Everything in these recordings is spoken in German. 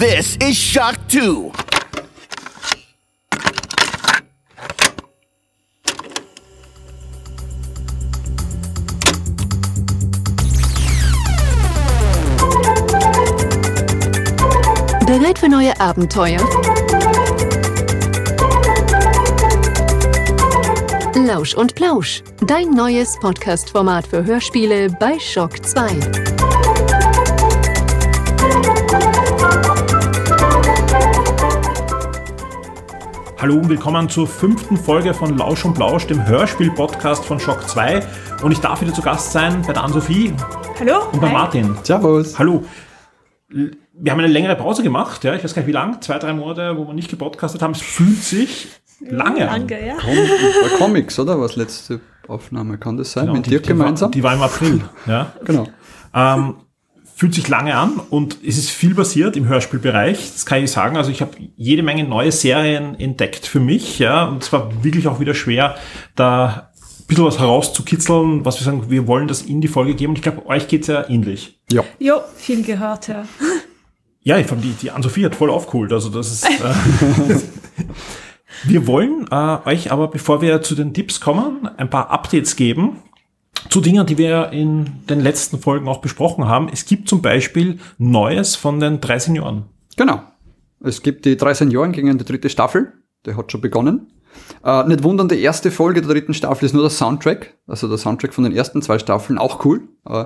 This is Shock 2. Bereit für neue Abenteuer? Lausch und Plausch, dein neues Podcast-Format für Hörspiele bei Shock 2. Hallo und willkommen zur fünften Folge von Lausch und Plausch, dem Hörspiel-Podcast von Shock 2. Und ich darf wieder zu Gast sein bei der Ann-Sophie Hallo? und bei Hi. Martin. Servus. Hallo. Wir haben eine längere Pause gemacht, ja, ich weiß gar nicht wie lang, zwei, drei Monate, wo wir nicht gepodcastet haben. Es fühlt sich lange an. Danke, ja. Com Comics, oder? Was letzte Aufnahme? Kann das sein? Genau, Mit die- dir die war- gemeinsam? Die war im April, ja. genau. Ähm, fühlt sich lange an und es ist viel passiert im Hörspielbereich. Das kann ich sagen. Also ich habe jede Menge neue Serien entdeckt für mich, ja. Und es war wirklich auch wieder schwer, da ein bisschen was herauszukitzeln, was wir sagen, wir wollen das in die Folge geben. Und ich glaube, euch geht's ja ähnlich. Ja. Jo, viel gehört, ja. Ja, ich fand die, die Ann-Sophie hat voll aufgeholt. Also das ist. Äh, wir wollen äh, euch aber, bevor wir zu den Tipps kommen, ein paar Updates geben zu Dingen, die wir in den letzten Folgen auch besprochen haben. Es gibt zum Beispiel Neues von den drei Senioren. Genau. Es gibt die drei Senioren gegen die dritte Staffel. Der hat schon begonnen. Äh, nicht wundern, die erste Folge der dritten Staffel ist nur der Soundtrack. Also der Soundtrack von den ersten zwei Staffeln. Auch cool. Äh,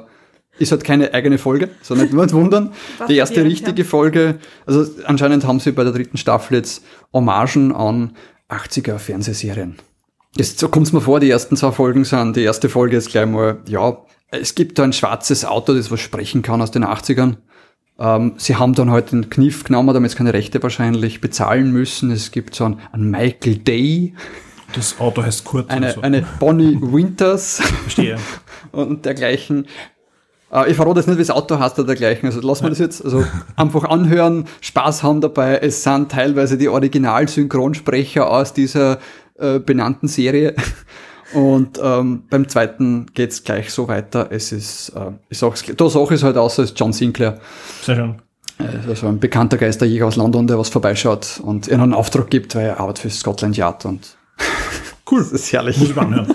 ist halt keine eigene Folge, so nicht, nicht wundern. Die erste wir richtige Folge, also anscheinend haben sie bei der dritten Staffel jetzt Hommagen an 80er Fernsehserien. Jetzt, so kommt's mir vor, die ersten zwei Folgen sind, die erste Folge ist gleich mal, ja, es gibt da ein schwarzes Auto, das was sprechen kann aus den 80ern. Ähm, sie haben dann halt den Kniff genommen, damit sie keine Rechte wahrscheinlich bezahlen müssen. Es gibt so einen, einen Michael Day, Das Auto heißt Kurt. eine, so. eine Bonnie Winters Verstehe. und dergleichen. Äh, ich verrate jetzt nicht, wie das Auto heißt oder dergleichen. Also lassen wir das jetzt. Also einfach anhören, Spaß haben dabei. Es sind teilweise die Original-Synchronsprecher aus dieser äh, benannten Serie. Und ähm, beim zweiten geht's gleich so weiter. Es ist, äh, ich sag's, da sage ich es halt aus, als John Sinclair. Sehr schön. Also ein bekannter Geisterjäger aus London, der was vorbeischaut und ihnen einen Auftrag gibt, weil er arbeitet für Scotland Yard und Cool. das ist herrlich. Muss ich mal anhören.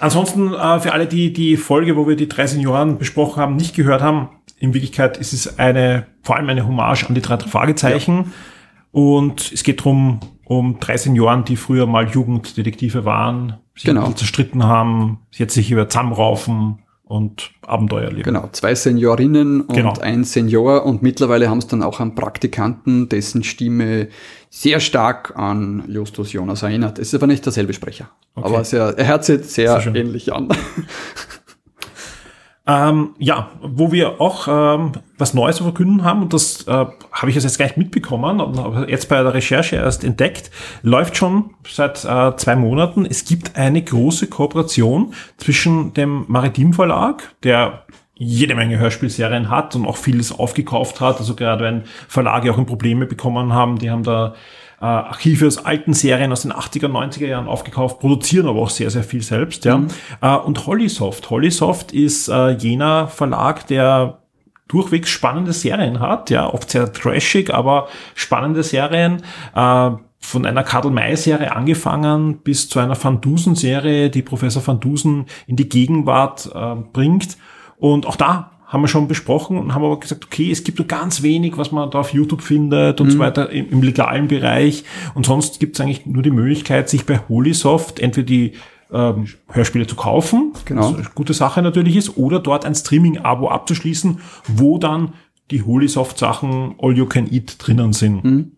Ansonsten äh, für alle, die die Folge, wo wir die drei Senioren besprochen haben, nicht gehört haben, in Wirklichkeit ist es eine, vor allem eine Hommage an die drei Fragezeichen. Und es geht drum um drei Senioren, die früher mal Jugenddetektive waren, sich Genau. zerstritten haben, jetzt sich über zusammenraufen und Abenteuer leben. Genau, zwei Seniorinnen und Genau. ein Senior und mittlerweile haben es dann auch einen Praktikanten, dessen Stimme sehr stark an Justus Jonas erinnert. Es ist aber nicht derselbe Sprecher. Okay. Aber sehr, er hört sich sehr, Sehr ähnlich an. Ähm, ja, wo wir auch ähm, was Neues zu verkünden haben, und das äh, habe ich jetzt gar nicht mitbekommen, aber jetzt bei der Recherche erst entdeckt, läuft schon seit äh, zwei Monaten. Es gibt eine große Kooperation zwischen dem Maritim Verlag, der jede Menge Hörspielserien hat und auch vieles aufgekauft hat. Also gerade wenn Verlage auch in Probleme bekommen haben, die haben da äh, Archive aus alten Serien aus den 80er, 90er Jahren aufgekauft, produzieren aber auch sehr, sehr viel selbst. Ja. Äh, und Hollysoft. Hollysoft ist äh, jener Verlag, der durchwegs spannende Serien hat, ja, oft sehr trashig, aber spannende Serien. Äh, von einer Karl May-Serie angefangen bis zu einer Van Dusen-Serie, die Professor Van Dusen in die Gegenwart äh, bringt. Und auch da haben wir schon besprochen und haben aber gesagt, okay, es gibt nur ganz wenig, was man da auf YouTube findet und so weiter im, im legalen Bereich. Und sonst gibt es eigentlich nur die Möglichkeit, sich bei Holysoft entweder die ähm, Hörspiele zu kaufen, Genau. was eine gute Sache natürlich ist, oder dort ein Streaming-Abo abzuschließen, wo dann die Holysoft-Sachen All You Can Eat drinnen sind.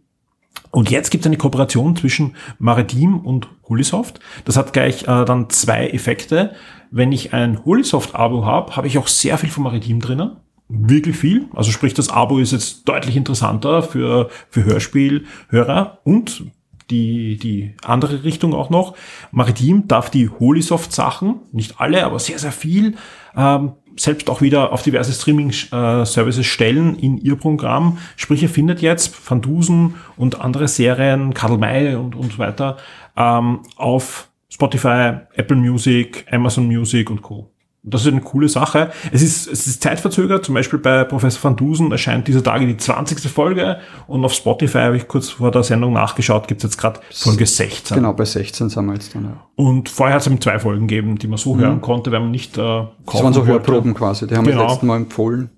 Und jetzt gibt es eine Kooperation zwischen Maritim und Holysoft. Das hat gleich äh, dann zwei Effekte. Wenn ich ein Holysoft-Abo habe, habe ich auch sehr viel von Maritim drinnen. Wirklich viel. Also sprich, das Abo ist jetzt deutlich interessanter für, für Hörspielhörer und die, die andere Richtung auch noch. Maritim darf die Holysoft-Sachen, nicht alle, aber sehr, sehr viel, ähm, selbst auch wieder auf diverse Streaming-Services stellen in ihr Programm. Sprich, ihr findet jetzt Van Dusen und andere Serien, Karl May und, und so weiter, ähm, auf Spotify, Apple Music, Amazon Music und Co. Das ist eine coole Sache. Es ist, es ist zeitverzögert. Zum Beispiel bei Professor Van Dusen erscheint dieser Tage die 20. Folge und auf Spotify habe ich kurz vor der Sendung nachgeschaut, gibt's jetzt gerade Folge 16. Genau, bei 16 sind wir jetzt dann. Ja. Und vorher hat es eben zwei Folgen gegeben, die man so hören konnte, wenn man nicht äh, kaufen Das waren so wollte. Hörproben quasi, die haben wir Genau. das letzte Mal empfohlen.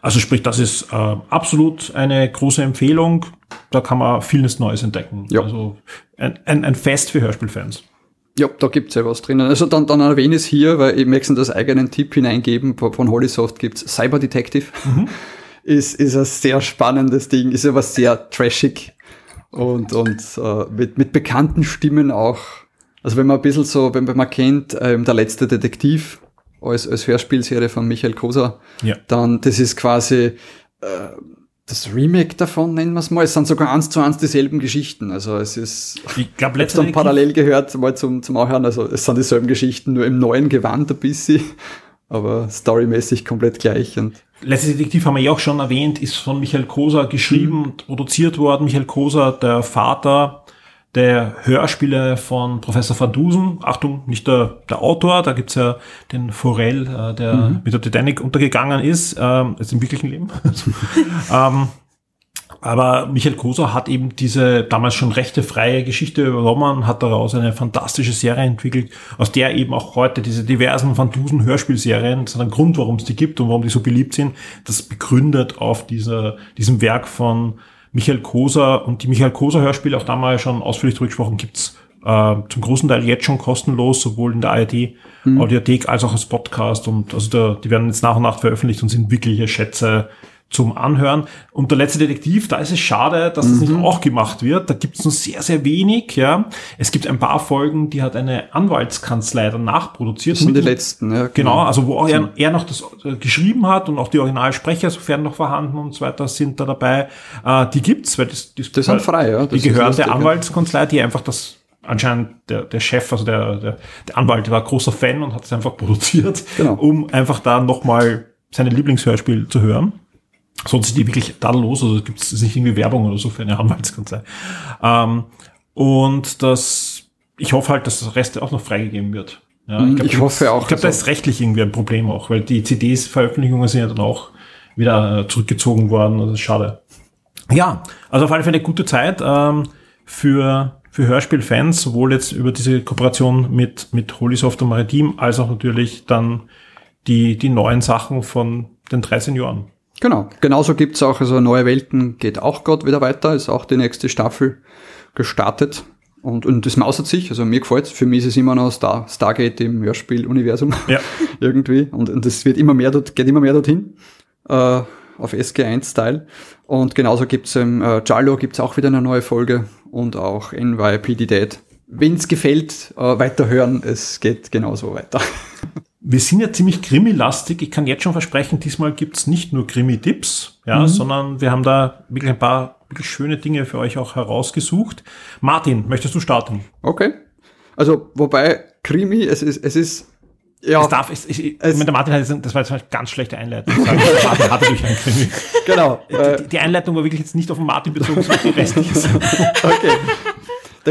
Also sprich, das ist äh, absolut eine große Empfehlung. Da kann man vieles Neues entdecken. Ja. Also ein, ein, ein Fest für Hörspielfans. Ja, da gibt's ja was drinnen. Also dann, dann erwähne ich es hier, weil ich möchte das eigenen Tipp hineingeben. Von Holisoft gibt's Cyber Detective. ist, ist ein sehr spannendes Ding, ist aber sehr trashig und, und äh, mit, mit bekannten Stimmen auch. Also wenn man ein bisschen so, wenn man kennt, ähm, der letzte Detektiv als, als Hörspielserie von Michael Koser, Ja. dann das ist quasi äh, das Remake davon, nennen wir es mal. Es sind sogar eins zu eins dieselben Geschichten. Also es ist Ich glaube, Jetzt dann parallel gehört, mal zum, zum Anhören. Also es sind dieselben Geschichten, nur im neuen Gewand ein bisschen, aber storymäßig komplett gleich. Und Letzte Detektiv haben wir ja auch schon erwähnt, ist von Michael Koser geschrieben und produziert worden. Michael Koser, der Vater der Hörspiele von Professor Van Dusen. Achtung, nicht der, der Autor, da gibt's ja den Forel, äh, der mit der Titanic untergegangen ist, ähm, ist im wirklichen Leben. ähm, aber Michael Koser hat eben diese damals schon rechte freie Geschichte übernommen, hat daraus eine fantastische Serie entwickelt, aus der eben auch heute diese diversen Van Dusen Hörspielserien, das hat einen Grund, warum es die gibt und warum die so beliebt sind, das begründet auf dieser, diesem Werk von Michael Koser und die Michael Koser Hörspiele, auch damals schon ausführlich drüber gesprochen, gibt's äh, zum großen Teil jetzt schon kostenlos, sowohl in der ARD Audiothek als auch als Podcast und also da, die werden jetzt nach und nach veröffentlicht und sind wirkliche Schätze zum Anhören. Und der letzte Detektiv, da ist es schade, dass das nicht auch gemacht wird. Da gibt es nur sehr, sehr wenig. Ja, Es gibt ein paar Folgen, die hat eine Anwaltskanzlei dann nachproduziert. das sind die letzten, ja. Genau, also wo auch er, er noch das äh, geschrieben hat und auch die Originalsprecher, sofern noch vorhanden und so weiter, sind da dabei. Äh, die gibt's, weil das, das, Die sind frei, ja. Das die gehören der. Anwaltskanzlei, die einfach das anscheinend der, der Chef, also der, der, der Anwalt war großer Fan und hat es einfach produziert, Genau. um einfach da nochmal seine Lieblingshörspiel zu hören. Sonst sind die wirklich tadellos, also gibt es nicht irgendwie Werbung oder so für eine Anwaltskanzlei. Ähm, und das, ich hoffe halt, dass das Rest auch noch freigegeben wird. Ja, Mhm, glaub, ich hoffe auch, Ich glaube, da also- ist rechtlich irgendwie ein Problem auch, weil die CDs-Veröffentlichungen sind ja dann auch wieder äh, zurückgezogen worden. Das ist schade. Ja, also auf alle Fälle eine gute Zeit ähm, für, für Hörspielfans, sowohl jetzt über diese Kooperation mit, mit Holysoft und Maritim, als auch natürlich dann die, die neuen Sachen von den drei Senioren. Genau. Genauso gibt's auch, also Neue Welten geht auch gerade wieder weiter, ist auch die nächste Staffel gestartet. Und, und das mausert sich, also mir gefällt's. Für mich ist es immer noch Star, Stargate im Hörspiel-Universum. Ja. irgendwie. Und, und das wird immer mehr dort, geht immer mehr dorthin. Äh, auf SG1-Style. Und genauso gibt's im äh, Jarlo gibt's auch wieder eine neue Folge und auch NYPD Dead. Wenn's gefällt, äh, weiterhören, es geht genauso weiter. Wir sind ja ziemlich Krimi-lastig. Ich kann jetzt schon versprechen, diesmal gibt's nicht nur Krimi-Tipps, ja, sondern wir haben da wirklich ein paar wirklich schöne Dinge für euch auch herausgesucht. Martin, möchtest du starten? Okay. Also, wobei, Krimi, es ist, es ist, ja, Es darf, es, ich, ich, Es- mit der Martin hat das war jetzt eine ganz schlechte Einleitung. Martin hatte durch einen Krimi. genau. Äh, Die, die Einleitung war wirklich jetzt nicht auf den Martin bezogen, sondern die restliche. okay.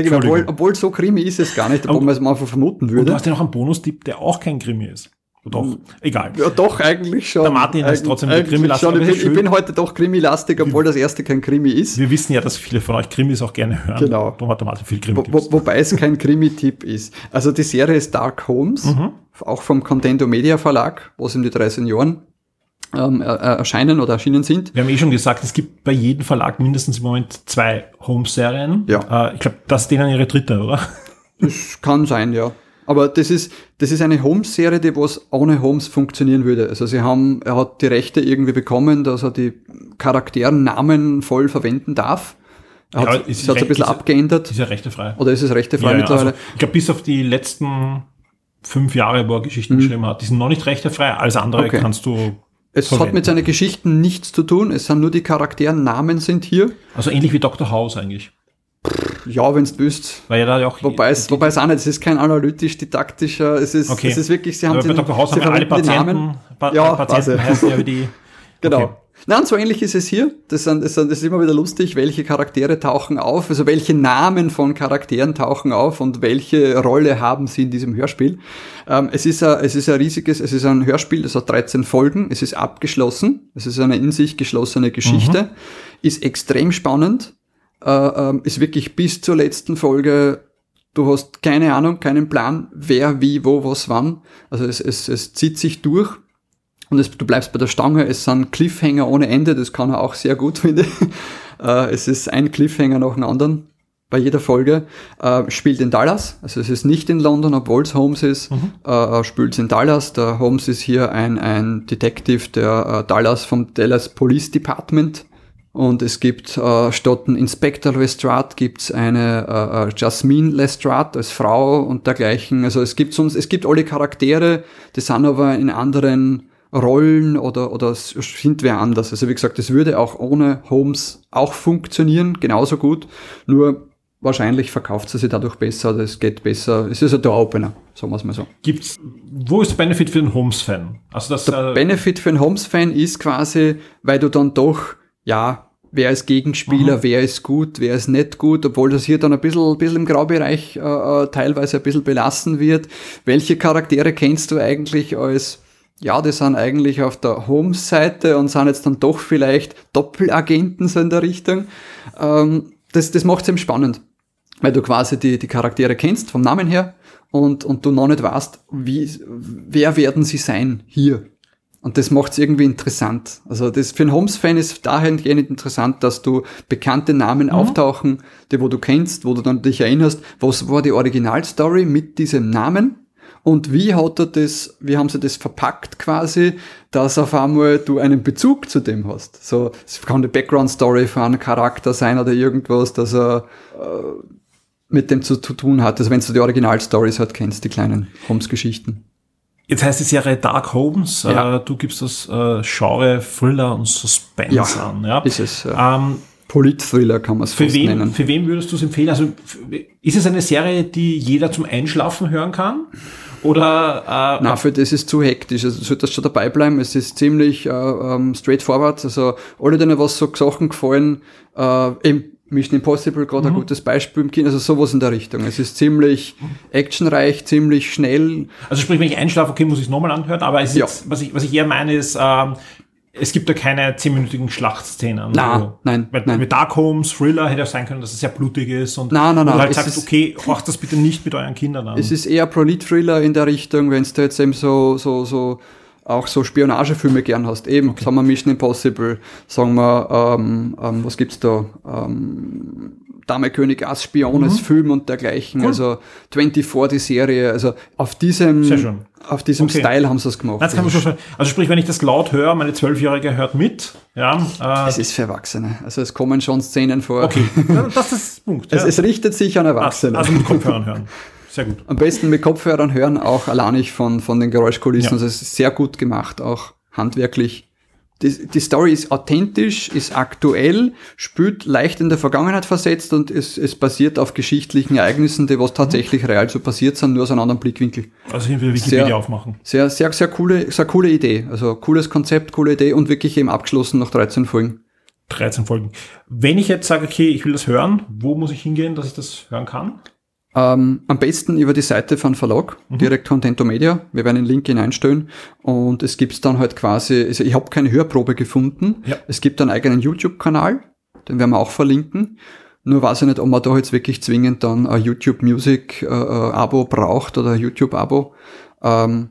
Mir, obwohl, obwohl so Krimi ist es gar nicht, obwohl man es mal einfach vermuten Und du würde. hast ja noch einen Bonustipp, der auch kein Krimi ist. Doch, egal. Ja, doch, eigentlich schon. Der Martin ist trotzdem der aber Ich ich bin heute doch Krimi-lastig, obwohl das erste kein Krimi ist. Wir wissen ja, dass viele von euch Krimis auch gerne hören. Genau. Darum hat der Martin viel Krimi. wo, wobei es kein Krimi-Tipp ist. Also die Serie ist Dark Homes, Mhm. auch vom Contendo Media Verlag, wo es in die drei Senioren ähm, er, er- erscheinen oder erschienen sind. Wir haben eh schon gesagt, es gibt bei jedem Verlag mindestens im Moment zwei Home-Serien. Ja. Äh, ich glaube, das ist denen ihre dritte, oder? Das kann sein, ja. Aber das ist, das ist eine Holmes-Serie, die was ohne Holmes funktionieren würde. Also sie haben, er hat die Rechte irgendwie bekommen, dass er die Charakteren Namen voll verwenden darf. Er Ja, hat ist es hat ein bisschen ist- abgeändert. Ist ja rechtefrei. Oder ist es rechtefrei Ja, ja, mittlerweile? also, ich glaube, bis auf die letzten fünf Jahre, wo er Geschichten geschrieben hat, die sind noch nicht rechtefrei. Alles andere Mhm. Okay. kannst du. Es hat verwenden. mit seinen Geschichten nichts zu tun. Es sind nur die Charakteren, Namen sind hier. Also ähnlich wie Dr. House eigentlich. Ja, wenn du willst. Weil ja da ja auch. Wobei es, wobei es auch nicht, es ist kein analytisch-didaktischer, es ist, Okay. es ist wirklich, sie haben aber bei sie, Dr. House sie haben alle Patienten, Namen. pa Ja, Patienten heißen ja wie die. Genau. Okay. Nein, so ähnlich ist es hier. Das, sind, das, sind, das ist immer wieder lustig, welche Charaktere tauchen auf, also welche Namen von Charakteren tauchen auf und welche Rolle haben sie in diesem Hörspiel. Ähm, es, ist ein, es ist ein riesiges, es ist ein Hörspiel, das hat 13 Folgen, es ist abgeschlossen, es ist eine in sich geschlossene Geschichte, mhm. ist extrem spannend, äh, äh, ist wirklich bis zur letzten Folge Du hast keine Ahnung, keinen Plan, wer, wie, wo, was, wann. Also es, es, es zieht sich durch und es, du bleibst bei der Stange. Es sind Cliffhanger ohne Ende, das kann er auch sehr gut, finde ich. Äh, es ist ein Cliffhanger nach dem anderen bei jeder Folge. Äh, spielt in Dallas, also es ist nicht in London, obwohl es Holmes ist. Mhm. Äh, spielt in Dallas. Der Holmes ist hier ein, ein Detective der Dallas vom Dallas Police Department und es gibt äh, statt ein Inspector Lestrade gibt's eine äh, äh, Jasmine Lestrade als Frau und dergleichen. Also es gibt sonst, es gibt alle Charaktere, die sind aber in anderen Rollen oder, oder sind wer anders. Also wie gesagt, es würde auch ohne Holmes auch funktionieren, genauso gut. Nur wahrscheinlich verkauft sie sich dadurch besser, es geht besser. Es ist ein Door-Opener, sagen wir es mal so. Gibt's, wo ist der Benefit für den Holmes-Fan? Also das, der äh, Benefit für den Holmes-Fan ist quasi, weil du dann doch, ja, wer ist Gegenspieler, mhm. wer ist gut, wer ist nicht gut, obwohl das hier dann ein bisschen, ein bisschen im Graubereich äh, äh, teilweise ein bisschen belassen wird. Welche Charaktere kennst du eigentlich als, ja, die sind eigentlich auf der Home-Seite und sind jetzt dann doch vielleicht Doppelagenten so in der Richtung. Ähm, das das macht es eben spannend, weil du quasi die, die Charaktere kennst vom Namen her und, und du noch nicht weißt, wie, wer werden sie sein hier und das macht es irgendwie interessant. Also das für einen Holmes-Fan ist dahingehend interessant, dass du bekannte Namen mhm. auftauchen, die wo du kennst, wo du dann dich erinnerst, was war die Originalstory mit diesem Namen und wie hat er das, wie haben sie das verpackt quasi, dass auf einmal du einen Bezug zu dem hast. So, es kann eine Background-Story von einem Charakter sein oder irgendwas, dass er äh, mit dem zu, zu tun hat. Also wenn du die Originalstories halt kennst, die kleinen Holmes-Geschichten. Jetzt heißt die Serie Dark Homes. Ja. Äh, du gibst das äh, Genre Thriller und Suspense ja, an. Ja, ist es. Ja. Ähm, Polit-Thriller kann man es fast wen, nennen. Für wen würdest du es empfehlen? Also ist es eine Serie, die jeder zum Einschlafen hören kann? Oder? Äh, Na, für das ist zu hektisch. Also sollte das schon dabei bleiben. Es ist ziemlich äh, ähm, straightforward. Also alle, denen was so Sachen gefallen, äh, eben Mission Impossible gerade mhm. ein gutes Beispiel im Kino, also sowas in der Richtung. Es ist ziemlich actionreich, ziemlich schnell. Also sprich, wenn ich einschlafe, okay, muss ich es nochmal anhören, aber es ist ja. jetzt, was, ich, was ich eher meine, ist, ähm, es gibt da keine zehnminütigen Schlachtszenen. Nein, also, nein, mit, nein. Mit Dark Homes, Thriller hätte auch sein können, dass es sehr blutig ist und, nein, nein, nein, und halt sagst, okay, macht das bitte nicht mit euren Kindern an. Es ist eher Prolit-Thriller in der Richtung, wenn da jetzt eben so, so, so auch so Spionagefilme gern hast. Eben, okay. sagen wir Mission Impossible, sagen wir, ähm, ähm, was gibt's da? Ähm, Dame König Ass Spiones mhm. Film und dergleichen, cool. also 24 die Serie, also auf diesem, auf diesem okay. Style haben sie es gemacht. Das kann man schon also sprich, wenn ich das laut höre, meine Zwölfjährige hört mit, ja. Äh es ist für Erwachsene, also es kommen schon Szenen vor. Okay, das ist Punkt. Ja. Es, es, richtet sich an Erwachsene. Also mit Kopfhörern hören. Sehr gut. Am besten mit Kopfhörern hören, auch alleinig von, von den Geräuschkulissen. Ja. Also es ist sehr gut gemacht, auch handwerklich. Die, die Story ist authentisch, ist aktuell, spielt leicht in der Vergangenheit versetzt und es, es basiert auf geschichtlichen Ereignissen, die was tatsächlich mhm. real so passiert sind, nur aus einem anderen Blickwinkel. Also hier wieder Wikipedia sehr, aufmachen. Sehr, sehr, sehr coole, sehr coole Idee. Also cooles Konzept, coole Idee und wirklich eben abgeschlossen nach 13 Folgen. 13 Folgen. Wenn ich jetzt sage, okay, ich will das hören, wo muss ich hingehen, dass ich das hören kann? Ähm, am besten über die Seite von Verlag, mhm. direkt Contento Media. Wir werden den Link hineinstellen und es gibt dann halt quasi, also ich habe keine Hörprobe gefunden. Ja. Es gibt einen eigenen YouTube-Kanal, den werden wir auch verlinken. Nur weiß ich nicht, ob man da jetzt wirklich zwingend dann ein YouTube Music äh, äh Abo braucht oder ein YouTube Abo. Ähm,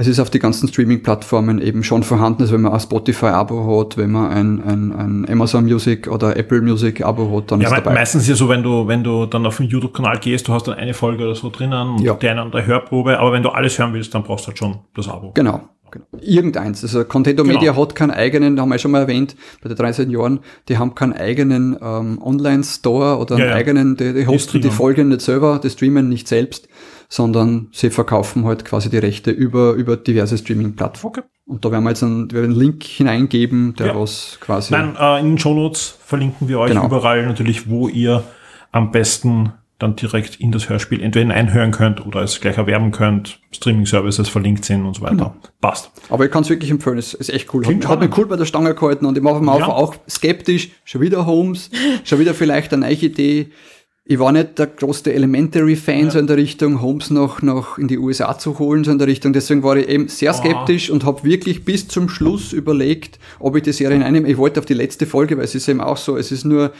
es ist auf die ganzen Streaming-Plattformen eben schon vorhanden, also wenn man ein Spotify-Abo hat, wenn man ein, ein, ein Amazon Music oder Apple Music-Abo hat, dann ja, ist dabei. Meistens ist ja so, wenn du, wenn du dann auf den YouTube-Kanal gehst, du hast dann eine Folge oder so drinnen und ja. die eine oder Hörprobe, aber wenn du alles hören willst, dann brauchst du halt schon das Abo. Genau. Genau. Irgendeins. Also Contento genau. Media hat keinen eigenen, haben wir schon mal erwähnt, bei den 13 Jahren, die haben keinen eigenen ähm, Online-Store oder einen ja, ja. eigenen, die, die hosten die Folgen nicht selber, die streamen nicht selbst sondern sie verkaufen halt quasi die Rechte über, über diverse Streaming-Plattformen. Okay. Und da werden wir jetzt einen, wir einen Link hineingeben, der ja. was quasi. Nein, äh, in den Show Notes verlinken wir euch genau. überall natürlich, wo ihr am besten dann direkt in das Hörspiel entweder hineinhören könnt oder es gleich erwerben könnt, Streaming-Services verlinkt sind und so weiter. Genau. Passt. Aber ich kann es wirklich empfehlen, es ist echt cool. Klingt Hat, hat mich cool bei der Stange gehalten und ich war am Anfang Ja. auch skeptisch. Schon wieder Holmes, schon wieder vielleicht eine neue Idee. Ich war nicht der größte Elementary-Fan so in der Richtung, Holmes noch, noch in die USA zu holen, so in der Richtung. Deswegen war ich eben sehr skeptisch und habe wirklich bis zum Schluss überlegt, ob ich die Serie einnehme. Ich wollte auf die letzte Folge, weil es ist eben auch so, es ist nur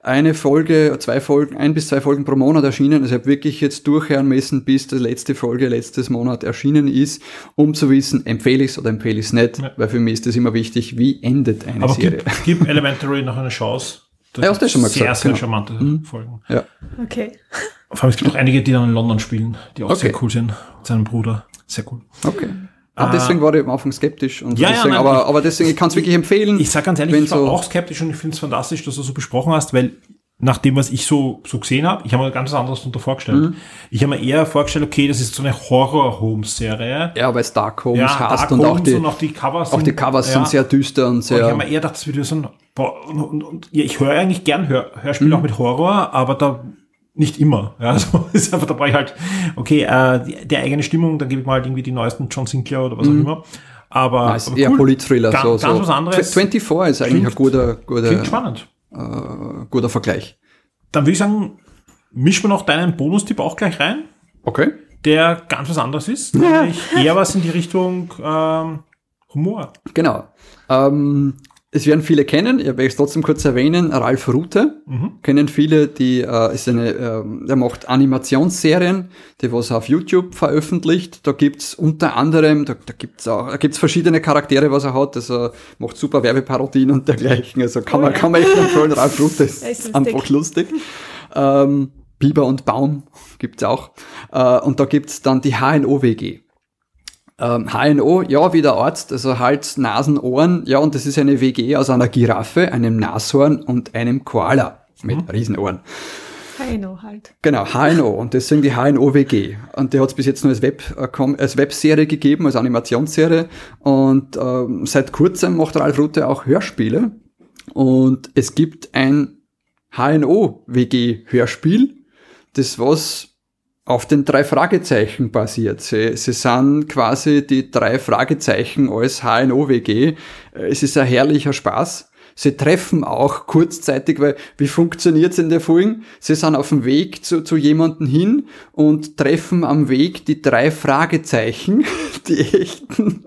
eine Folge, zwei Folgen, ein bis zwei Folgen pro Monat erschienen. Also ich habe wirklich jetzt durchhören müssen, bis die letzte Folge letztes Monat erschienen ist, um zu wissen, empfehle ich es oder empfehle ich es nicht, Ja. weil für mich ist das immer wichtig, wie endet eine Aber Serie. gib, gib Elementary noch eine Chance. Das Ja, hast du schon mal sehr, gesagt, sehr genau. charmante Folgen. Ja. Okay. Vor allem, es gibt auch einige, die dann in London spielen, die auch Okay. sehr cool sind. Mit seinem Bruder. Sehr cool. Okay. Und deswegen war ich am Anfang skeptisch. Und Ah. Ja, ja, deswegen, nein, aber, ich- aber deswegen, ich kann es wirklich empfehlen. Ich sag ganz ehrlich, ich war so- auch skeptisch und ich finde es fantastisch, dass du so besprochen hast, weil nach dem, was ich so, so gesehen habe, ich habe mir ganz was anderes darunter vorgestellt. Mhm. Ich habe mir eher vorgestellt, okay, das ist so eine Horror-Home-Serie. Ja, weil es Dark Homes Ja, heißt Dark und auch Homes die, und auch die Covers auch die sind- Covers ja. sind sehr düster und Und ich habe sehr. mir eher gedacht, das wird so ein, boah, und, und, und, ja, ich höre eigentlich gern Hör, Hörspiele Mhm. auch mit Horror, aber da nicht immer. Ja, also ist einfach, da brauche ich halt, okay, äh, die, die eigene Stimmung, dann gebe ich mal halt irgendwie die neuesten John Sinclair oder was auch immer. Aber, ist aber eher cool. Polit-Thriller. Ganz, so, ganz so. was anderes. 24 ist eigentlich ein guter, guter, Klingt spannend. Guter Vergleich. Dann würde ich sagen, mischen wir noch deinen Bonustipp auch gleich rein, Okay. der ganz was anderes ist. Nämlich eher was in die Richtung ähm, Humor. Genau. Ähm, es werden viele kennen, ich werde es trotzdem kurz erwähnen, Ralf Rute. Kennen viele, die äh, ist eine, ähm, der macht Animationsserien, die was er auf YouTube veröffentlicht. Da gibt's unter anderem, da, da gibt's auch, da gibt's verschiedene Charaktere, was er hat. Also macht super Werbeparodien und dergleichen. Also kann man, kann man echt empfehlen, Ralf Rute ist, Ja, ist lustig. einfach lustig. Ähm, Biber und Baum gibt's auch. Äh, und da gibt's dann die HNO-WG. Ähm, HNO, ja, wie der Arzt, also Hals, Nasen, Ohren, ja, und das ist eine WG aus einer Giraffe, einem Nashorn und einem Koala mit Riesenohren. Heino halt. Genau, HNO und deswegen die HNO-WG. Und der hat es bis jetzt nur als, Web, äh, als Webserie gegeben, als Animationsserie. Und ähm, seit kurzem macht Ralf Rute auch Hörspiele. Und es gibt ein HNO-WG-Hörspiel, das was auf den drei Fragezeichen basiert. Sie, sie sind quasi die drei Fragezeichen als HNO-WG. Äh, Es ist ein herrlicher Spaß. Sie treffen auch kurzzeitig, weil wie funktioniert's in der Folge? Sie sind auf dem Weg zu, zu jemanden hin und treffen am Weg die drei Fragezeichen, die echten,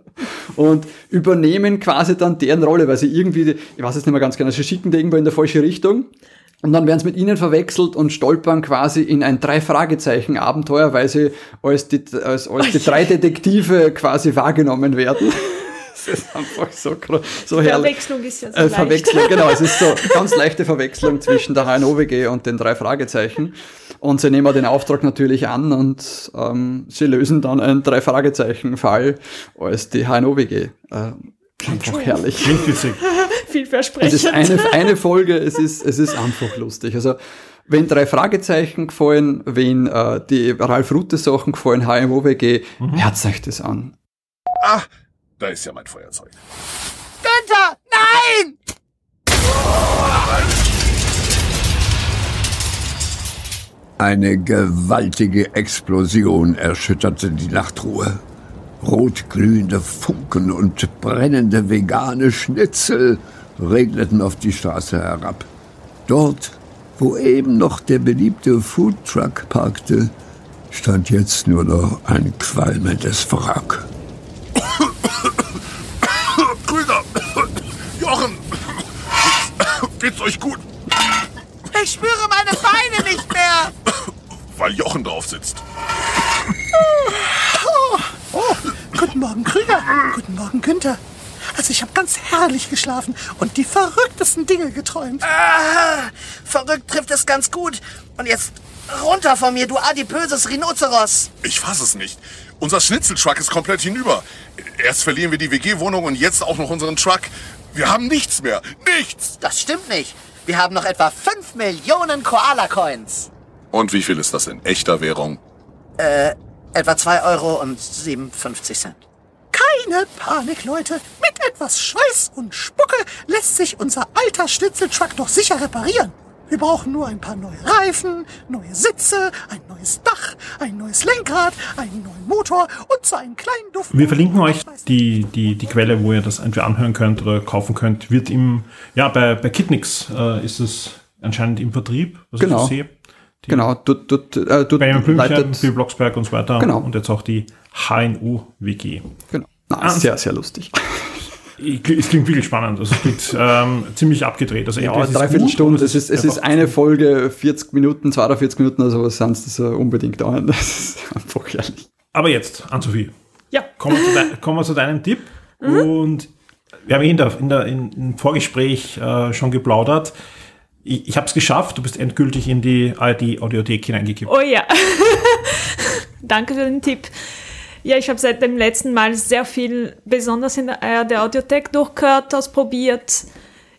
und übernehmen quasi dann deren Rolle, weil sie irgendwie, ich weiß es nicht mehr ganz genau, sie schicken die irgendwo in der falsche Richtung und dann werden sie mit ihnen verwechselt und stolpern quasi in ein Drei-Fragezeichen-Abenteuer, weil sie als die, als, als die drei Detektive quasi wahrgenommen werden. Das ist einfach so, so herrlich. Verwechslung ist ja so Äh, leicht. Verwechslung, genau, es ist so ganz leichte Verwechslung zwischen der HNO-WG und den drei Fragezeichen. Und sie nehmen den Auftrag natürlich an und ähm, sie lösen dann einen drei Fragezeichen-Fall als die HNO-WG. Äh, einfach herrlich. Witzig. Es Vielversprechend. ist eine, eine Folge, es ist, es ist einfach lustig. Also, wenn drei Fragezeichen gefallen, wenn äh, die Ralf Rute Sachen gefallen, HMOWG, hört euch das an. Ah, da ist ja mein Feuerzeug. Günther, nein! Eine gewaltige Explosion erschütterte die Nachtruhe. Rotglühende Funken und brennende vegane Schnitzel regneten auf die Straße herab. Dort, wo eben noch der beliebte Foodtruck parkte, stand jetzt nur noch ein qualmendes Wrack. Krüger! Jochen! Geht's euch gut? Ich spüre meine Beine nicht mehr! Weil Jochen drauf sitzt. Guten Morgen, Krüger. Guten Morgen, Günther. Also ich habe ganz herrlich geschlafen und die verrücktesten Dinge geträumt. Ah, verrückt trifft es ganz gut. Und jetzt runter von mir, du adipöses Rhinoceros. Ich fass es nicht. Unser Schnitzeltruck ist komplett hinüber. Erst verlieren wir die WG-Wohnung und jetzt auch noch unseren Truck. Wir haben nichts mehr. Nichts! Das stimmt nicht. Wir haben noch etwa 5 Millionen Koala-Coins. Und wie viel ist das in echter Währung? Etwa 2 Euro und 57 Cent. Keine Panik, Leute. Mit etwas Schweiß und Spucke lässt sich unser alter Schnitzeltruck doch sicher reparieren. Wir brauchen nur ein paar neue Reifen, neue Sitze, ein neues Dach, ein neues Lenkrad, einen neuen Motor und so einen kleinen Duft. Wir verlinken euch die, die, die Quelle, wo ihr das entweder anhören könnt oder kaufen könnt. Wird im, ja, bei, bei Kitnix äh, ist es anscheinend im Vertrieb, was Genau. ich so sehe. Die Genau, dort, dort, äh, dort Benjamin Blümchen, leitet, Bill Blocksberg und so weiter. Genau. Und jetzt auch die HNU-WG. genau. Na, sehr, sehr lustig. Es klingt wirklich spannend. Also es klingt ähm, ziemlich abgedreht. Also Ja, entweder es ist dreiviertel Stunde. Es ist, es ist eine Folge, 40 Minuten, 42 Minuten oder sowas, sonst das unbedingt dauern. Das ist einfach herrlich. Aber jetzt, Ann-Sophie, Ja. kommen wir zu, dein, kommen wir zu deinem Tipp. Mhm. Und wir haben in der, in der, in, im Vorgespräch äh, schon geplaudert. Ich, ich habe es geschafft. Du bist endgültig in die ARD-Audiothek hineingekippt. Oh ja. Danke für den Tipp. Ja, ich habe seit dem letzten Mal sehr viel, besonders in der ARD Audiothek, durchgehört, ausprobiert.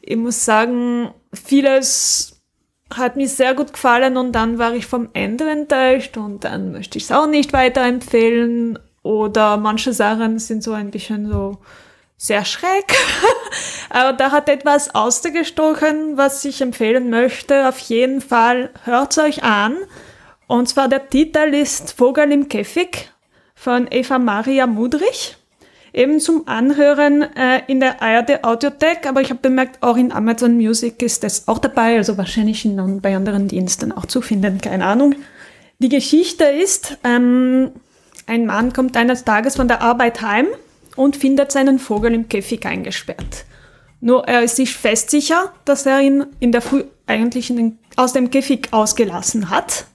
Ich muss sagen, vieles hat mir sehr gut gefallen und dann war ich vom Ende enttäuscht und dann möchte ich es auch nicht weiterempfehlen. Oder manche Sachen sind so ein bisschen so sehr schräg. Aber da hat etwas ausgestochen, was ich empfehlen möchte. Auf jeden Fall hört euch an. Und zwar der Titel ist Vogel im Käfig von Eva Maria Mudrich. Eben zum Anhören äh, in der ARD Audiothek, aber ich habe bemerkt, auch in Amazon Music ist das auch dabei, also wahrscheinlich in, bei anderen Diensten auch zu finden, keine Ahnung. Die Geschichte ist, ähm, ein Mann kommt eines Tages von der Arbeit heim und findet seinen Vogel im Käfig eingesperrt. Nur er ist sich fest sicher, dass er ihn in der Früh eigentlich den, aus dem Käfig ausgelassen hat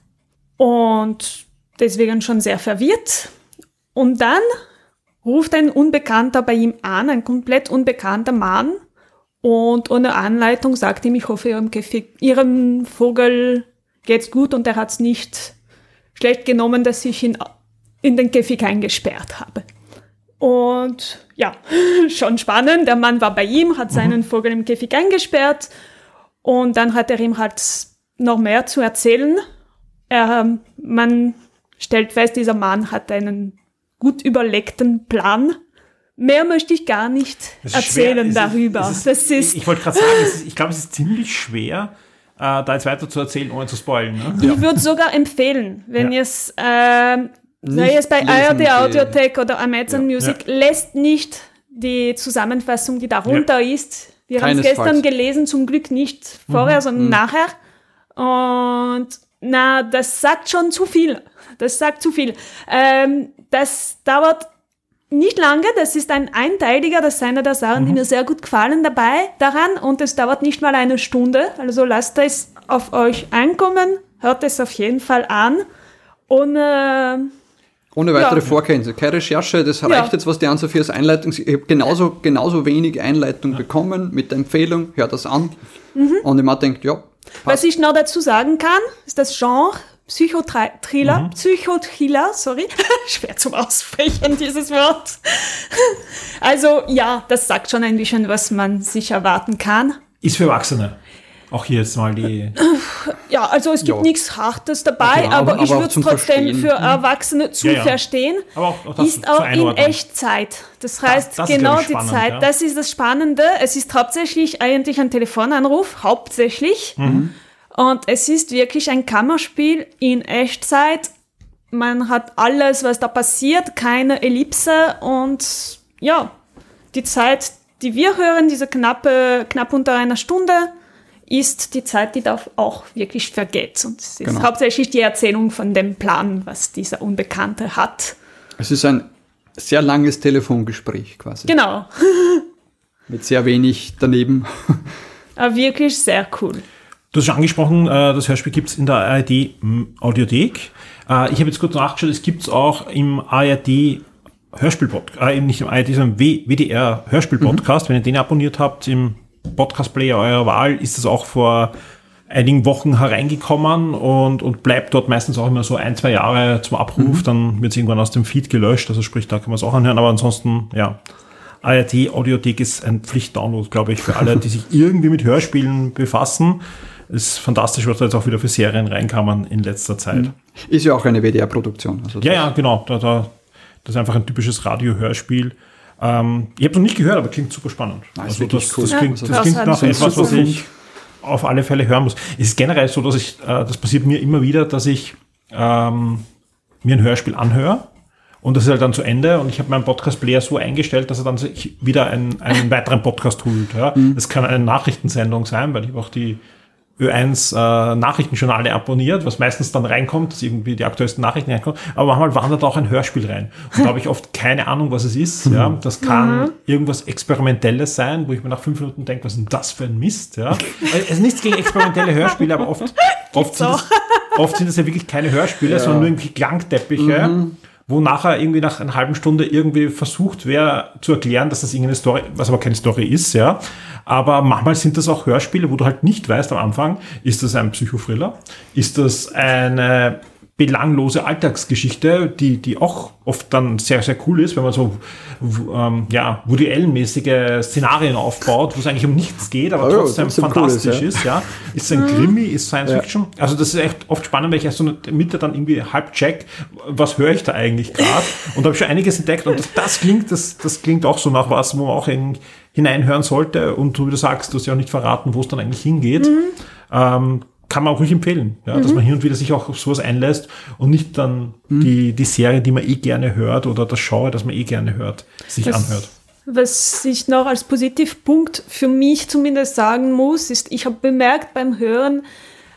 und deswegen schon sehr verwirrt. Und dann ruft ein Unbekannter bei ihm an, ein komplett unbekannter Mann, und ohne Anleitung sagt ihm, ich hoffe, ihrem, Käfig, ihrem Vogel geht's gut und er hat's nicht schlecht genommen, dass ich ihn in den Käfig eingesperrt habe. Und ja, schon spannend. Der Mann war bei ihm, hat seinen Vogel im Käfig eingesperrt und dann hat er ihm halt noch mehr zu erzählen. Er, man stellt fest, dieser Mann hat einen gut überlegten Plan. Mehr möchte ich gar nicht ist erzählen schwer. Ist- darüber. ist- das ist, Ich, ich wollte gerade sagen, es ist, ich glaube, es ist ziemlich schwer, äh, da jetzt weiter zu erzählen, ohne zu spoilen. Ne? Ich würde sogar empfehlen, wenn Ja. ihr es, Nicht es bei ARD die- Audiothek oder Amazon Ja. Music, lässt nicht die Zusammenfassung, die darunter ist. Wir haben es gestern gelesen, zum Glück nicht vorher, sondern nachher. Und na, das sagt schon zu viel. Das sagt zu viel. Ähm, das dauert nicht lange, das ist ein einteiliger, das ist eine der Sachen, die mir sehr gut gefallen dabei daran und es dauert nicht mal eine Stunde, also lasst es auf euch einkommen, hört es auf jeden Fall an. Und äh, Ohne weitere Ja. Vorkenntnisse, keine Recherche, das reicht Ja. jetzt, was die Ann-Sophie als Einleitung, ich habe genauso, genauso wenig Einleitung bekommen mit der Empfehlung, hört das an. Und ich denkt, ja, was ich noch dazu sagen kann, ist das Genre Psychothriller, Psychothriller, sorry, schwer zum Aussprechen dieses Wort. Also ja, das sagt schon ein bisschen, was man sich erwarten kann. Ist für Erwachsene. Auch hier jetzt mal die. Ja, also es gibt Ja. nichts Hartes dabei, Okay, aber, aber- ich würde es trotzdem für Erwachsene zu Ja, ja. verstehen. Aber auch, auch das ist auch in. Echtzeit. Das heißt, das ist, genau glaub ich, die spannend, Zeit. ja. Das ist das Spannende. Es ist hauptsächlich eigentlich ein Telefonanruf, hauptsächlich. Mhm. Und es ist wirklich ein Kammerspiel in Echtzeit. Man hat alles, was da passiert, keine Ellipse und ja, die Zeit, die wir hören, diese knappe, knapp unter einer Stunde, ist die Zeit, die da auch wirklich vergeht. Und es ist Genau. hauptsächlich die Erzählung von dem Plan, was dieser Unbekannte hat. es ist ein sehr langes Telefongespräch quasi. Genau. Mit sehr wenig daneben. Aber wirklich sehr cool. Du hast schon angesprochen, äh, das Hörspiel gibt es in der ARD Audiothek. Äh, ich habe jetzt kurz nachgeschaut, es gibt es auch im ARD Hörspiel-Podcast, äh, eben nicht im ARD, sondern WDR Hörspiel-Podcast. Wenn ihr den abonniert habt im Podcast-Player eurer Wahl, ist das auch vor einigen Wochen hereingekommen und, und bleibt dort meistens auch immer so ein, zwei Jahre zum Abruf. Dann wird es irgendwann aus dem Feed gelöscht, also sprich, da kann man es auch anhören. Aber ansonsten, ja, ARD Audiothek ist ein Pflichtdownload, glaube ich, für alle, die sich irgendwie mit Hörspielen befassen. Ist fantastisch, was da jetzt auch wieder für Serien reinkamen in letzter Zeit. Ist ja auch eine WDR-Produktion. Also Ja, ja, genau. Da, da, das ist einfach ein typisches Radio-Hörspiel. Ähm, ich habe noch nicht gehört, aber klingt super spannend. Ist also das, cool. das Ja, klingt, das das klingt nach etwas, was ich auf alle Fälle hören muss. Es ist generell so, dass ich, äh, das passiert mir immer wieder, dass ich ähm, mir ein Hörspiel anhöre und das ist halt dann zu Ende und ich habe meinen Podcast-Player so eingestellt, dass er dann sich wieder einen, einen weiteren Podcast holt. Ja. Das kann eine Nachrichtensendung sein, weil ich habe auch die Ö1 äh, Nachrichtenjournale abonniert, was meistens dann reinkommt, dass irgendwie die aktuellsten Nachrichten reinkommen. Aber manchmal wandert auch ein Hörspiel rein. Und da habe ich oft keine Ahnung, was es ist. Ja. Das kann irgendwas Experimentelles sein, wo ich mir nach fünf Minuten denke, was ist denn das für ein Mist? Ja. Es ist nichts gegen experimentelle Hörspiele, aber oft, oft, sind das, oft sind das ja wirklich keine Hörspiele, sondern nur irgendwie Klangteppiche. Wo nachher irgendwie nach einer halben Stunde irgendwie versucht wäre zu erklären, dass das irgendeine Story, was aber keine Story ist, ja. Aber manchmal sind das auch Hörspiele, wo du halt nicht weißt am Anfang, ist das ein Psychothriller? Ist das eine belanglose Alltagsgeschichte, die, die auch oft dann sehr, sehr cool ist, wenn man so ähm, ja, Woody Allen-mäßige Szenarien aufbaut, wo es eigentlich um nichts geht, aber Oh ja, trotzdem trotzdem cool ist, fantastisch ja. ist, ja. Ist es ein Krimi, ist Science Fiction? Also das ist echt oft spannend, weil ich erst so in der Mitte dann irgendwie halb check, was höre ich da eigentlich gerade? Und habe schon einiges entdeckt und das, das klingt, das, das klingt auch so nach was, wo man auch in, hineinhören sollte und du, wie du sagst, du hast ja auch nicht verraten, wo es dann eigentlich hingeht. Ähm, kann man auch ruhig empfehlen, ja, dass man hin und wieder sich auch auf sowas einlässt und nicht dann die, die Serie, die man eh gerne hört oder das Genre, das man eh gerne hört, sich Das- anhört. Was ich noch als Positivpunkt für mich zumindest sagen muss, ist, ich habe bemerkt beim Hören,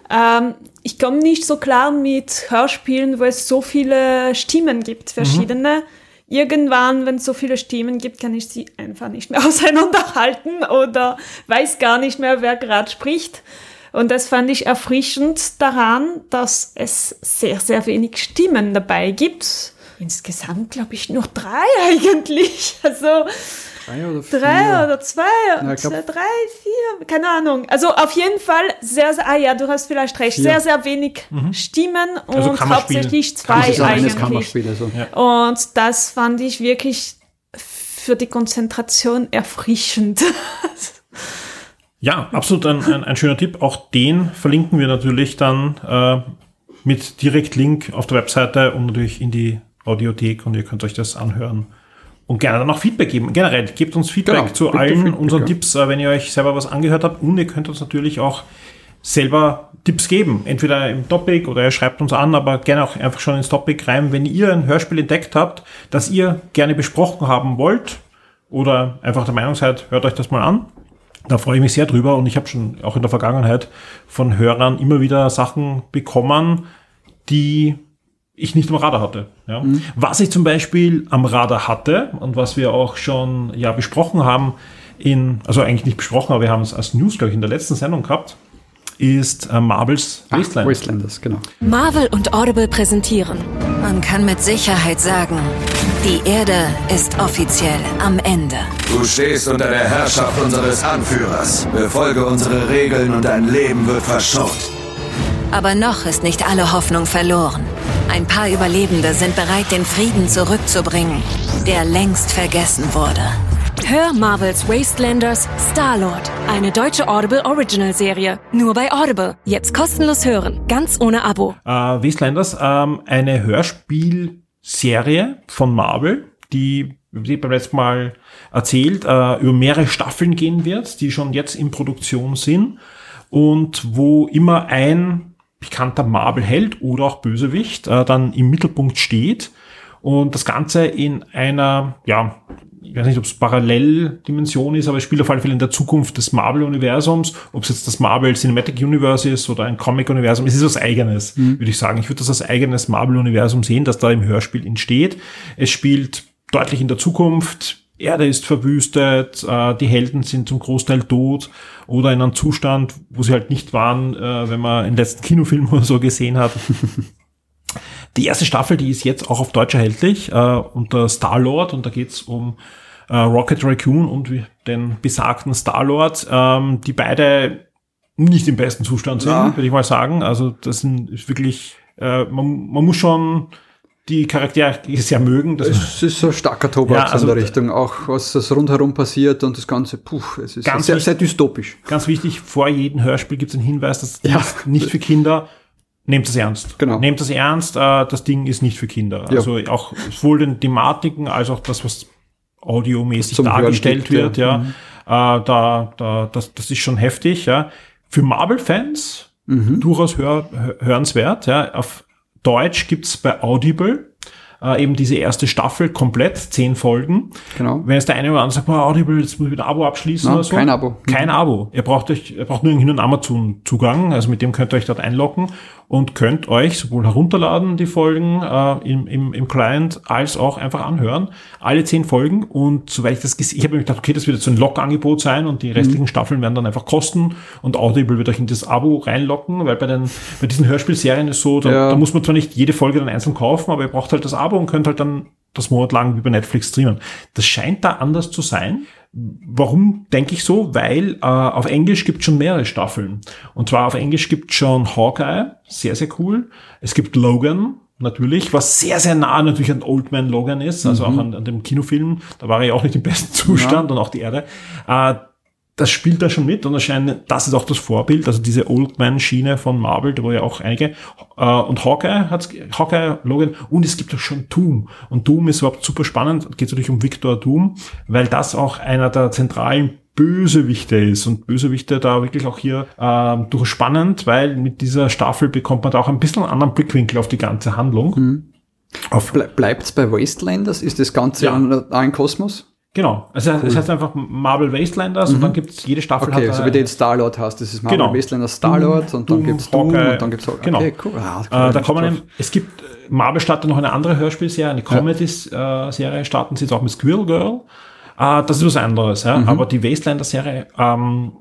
ähm, ich komme nicht so klar mit Hörspielen, wo es so viele Stimmen gibt, verschiedene. Irgendwann, wenn es so viele Stimmen gibt, kann ich sie einfach nicht mehr auseinanderhalten oder weiß gar nicht mehr, wer gerade spricht. Und das fand ich erfrischend daran, dass es sehr, sehr wenig Stimmen dabei gibt. Insgesamt glaube ich nur drei eigentlich. Also Drei oder vier. drei oder zwei, Ja, ich glaub- zwei, drei, vier, keine Ahnung. Also auf jeden Fall sehr, sehr, ah ja, du hast vielleicht recht, Vier. sehr, sehr wenig Stimmen und Also hauptsächlich Das zwei eigentlich. Also. Und das fand ich wirklich für die Konzentration erfrischend. Ja, absolut ein, ein, ein schöner Tipp. Auch den verlinken wir natürlich dann äh, mit Direktlink auf der Webseite und natürlich in die Audiothek und ihr könnt euch das anhören und gerne dann auch Feedback geben. Generell, gebt uns Feedback Genau, zu allen Feedback, unseren ja. Tipps, äh, wenn ihr euch selber was angehört habt und ihr könnt uns natürlich auch selber Tipps geben. Entweder im Topic oder ihr schreibt uns an, aber gerne auch einfach schon ins Topic rein, wenn ihr ein Hörspiel entdeckt habt, das ihr gerne besprochen haben wollt oder einfach der Meinung seid, hört euch das mal an. Da freue ich mich sehr drüber und ich habe schon auch in der Vergangenheit von Hörern immer wieder Sachen bekommen, die ich nicht am Radar hatte. Ja. Was ich zum Beispiel am Radar hatte und was wir auch schon ja besprochen haben, in, also eigentlich nicht besprochen, aber wir haben es als News, glaube ich, in der letzten Sendung gehabt, ist äh, Marvels Ah, Wasteland. Wastelanders, genau. Marvel und Audible präsentieren Man kann mit Sicherheit sagen, die Erde ist offiziell am Ende. Du stehst unter der Herrschaft unseres Anführers. Befolge unsere Regeln und dein Leben wird verschont. Aber noch ist nicht alle Hoffnung verloren. Ein paar Überlebende sind bereit, den Frieden zurückzubringen, der längst vergessen wurde. Hör Marvels Wastelanders Star-Lord, eine deutsche Audible Original Serie. Nur bei Audible. Jetzt kostenlos hören, ganz ohne Abo. Äh, Wastelanders, ähm, eine Hörspielserie von Marvel, die, wie beim letzten Mal erzählt, äh, über mehrere Staffeln gehen wird, die schon jetzt in Produktion sind und wo immer ein bekannter Marvel-Held oder auch Bösewicht äh, dann im Mittelpunkt steht und das Ganze in einer, ja, ich weiß nicht, ob es Paralleldimension ist, aber es spielt auf alle Fälle in der Zukunft des Marvel-Universums. Ob es jetzt das Marvel Cinematic Universe ist oder ein Comic-Universum, es ist was eigenes, würde ich sagen. Ich würde das als eigenes Marvel-Universum sehen, das da im Hörspiel entsteht. Es spielt deutlich in der Zukunft. Erde ist verwüstet, äh, die Helden sind zum Großteil tot oder in einem Zustand, wo sie halt nicht waren, äh, wenn man den letzten Kinofilm oder so gesehen hat. Die erste Staffel, die ist jetzt auch auf Deutsch erhältlich, äh, unter Star-Lord und da geht's um äh, Rocket Raccoon und den besagten Star-Lord, ähm, die beide nicht im besten Zustand sind, Ja. würde ich mal sagen. Also das sind, ist wirklich, äh, man, man muss schon die Charaktere sehr mögen. Das Es ist so starker Tobak Ja, also- in der Richtung, auch was das rundherum passiert und das Ganze, puh, es ist Ganz sehr, wichtig- sehr dystopisch. Ganz wichtig, vor jedem Hörspiel gibt es einen Hinweis, dass das Ja. nicht für Kinder. Nehmt das ernst. Genau. Nehmt das ernst, äh, das Ding ist nicht für Kinder. Ja. Also auch sowohl den Thematiken als auch das, was audiomäßig Zum dargestellt gibt, wird, ja. ja. Äh, da, da, das, das ist schon heftig, ja. für Marvel-Fans durchaus hör, hör- hörenswert. Ja. Auf Deutsch gibt's bei Audible äh, eben diese erste Staffel komplett, zehn Folgen. Genau. Wenn jetzt der eine oder andere sagt, boah, Audible, jetzt muss ich wieder ein Abo abschließen Na, oder so. kein Abo. Kein Abo. Ihr braucht euch, ihr braucht nur einen Hin- und Amazon-Zugang, also mit dem könnt ihr euch dort einloggen und könnt euch sowohl herunterladen, die Folgen äh, im, im, im Client, als auch einfach anhören. Alle zehn Folgen und soweit ich das gesehen, ich habe mir gedacht, okay, das wird jetzt so ein Lock-Angebot sein und die restlichen Staffeln werden dann einfach kosten und Audible wird euch in das Abo reinlocken, weil bei den, bei diesen Hörspielserien ist so, da, Ja. da muss man zwar nicht jede Folge dann einzeln kaufen, aber ihr braucht halt das Abo und könnt halt dann das Monat lang wie bei Netflix streamen. Das scheint da anders zu sein. Warum denke ich so? Weil äh, auf Englisch gibt schon mehrere Staffeln. Und zwar auf Englisch gibt schon Hawkeye, sehr, sehr cool. Es gibt Logan, natürlich, was sehr, sehr nah natürlich an Old Man Logan ist, also auch an, an dem Kinofilm. Da war er ja auch nicht im besten Zustand und auch die Erde. Äh, das spielt da schon mit und anscheinend, das ist auch das Vorbild, also diese Old Man-Schiene von Marvel, da wo ja auch einige, äh, und Hawkeye hat's, Hawkeye, Logan, und es gibt auch schon Doom. Und Doom ist überhaupt super spannend, geht natürlich um Victor Doom, weil das auch einer der zentralen Bösewichte ist und Bösewichte da wirklich auch hier ähm, durchaus spannend, weil mit dieser Staffel bekommt man da auch ein bisschen einen anderen Blickwinkel auf die ganze Handlung. Ble Bleibt's bei Wastelanders? Ist das Ganze Ja. ein, ein Kosmos? Genau, also es heißt einfach Marvel Wastelanders und dann gibt's jede Staffel Okay, hat so äh, wie du jetzt Star-Lord hast, das ist Marvel Genau. Wastelanders Star-Lord und dann Doom, gibt's Doom und dann gibt's Hawkeye. genau. Okay, cool. Ah, Äh, da cool. kommen, eben- es gibt, äh, Marvel startet noch eine andere Hörspielserie, eine Comedy-Serie, starten sie jetzt auch mit Squirrel Girl. Äh, das ist was anderes, ja. Aber die Wastelander-Serie, ähm,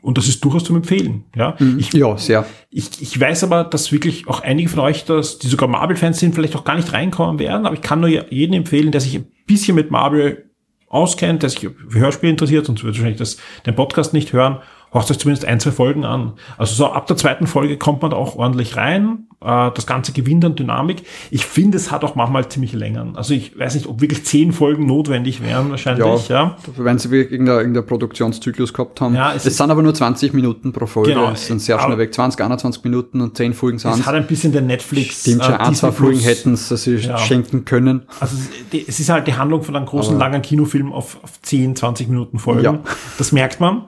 und das ist durchaus zum Empfehlen, ja. Ich, Ja, sehr. ich, ich weiß aber, dass wirklich auch einige von euch, dass, die sogar Marvel-Fans sind, vielleicht auch gar nicht reinkommen werden, aber ich kann nur jedem empfehlen, der sich ein bisschen mit Marvel auskennt, der sich für Hörspiele interessiert, sonst würde wahrscheinlich das, den Podcast nicht hören, hört euch zumindest ein, zwei Folgen an. Also so ab der zweiten Folge kommt man da auch ordentlich rein. Äh, Das Ganze gewinnt an Dynamik. Ich finde, es hat auch manchmal ziemlich Längern. Also ich weiß nicht, ob wirklich zehn Folgen notwendig wären wahrscheinlich, ja. Wenn sie wirklich irgendeinen irgendein Produktionszyklus gehabt haben. Ja, es es sind aber nur 20 Minuten pro Folge. Genau. Das sind sehr schnell weg. 20, 21 Minuten und 10 Folgen sind Es hat ein bisschen den Netflix. Stimmt schon, äh, ein, zwei Folgen hätten sie Ja. schenken können. Also es- es ist halt die Handlung von einem großen, Aber- langen Kinofilm auf, auf 10, 20 Minuten Folgen. Ja. Das merkt man.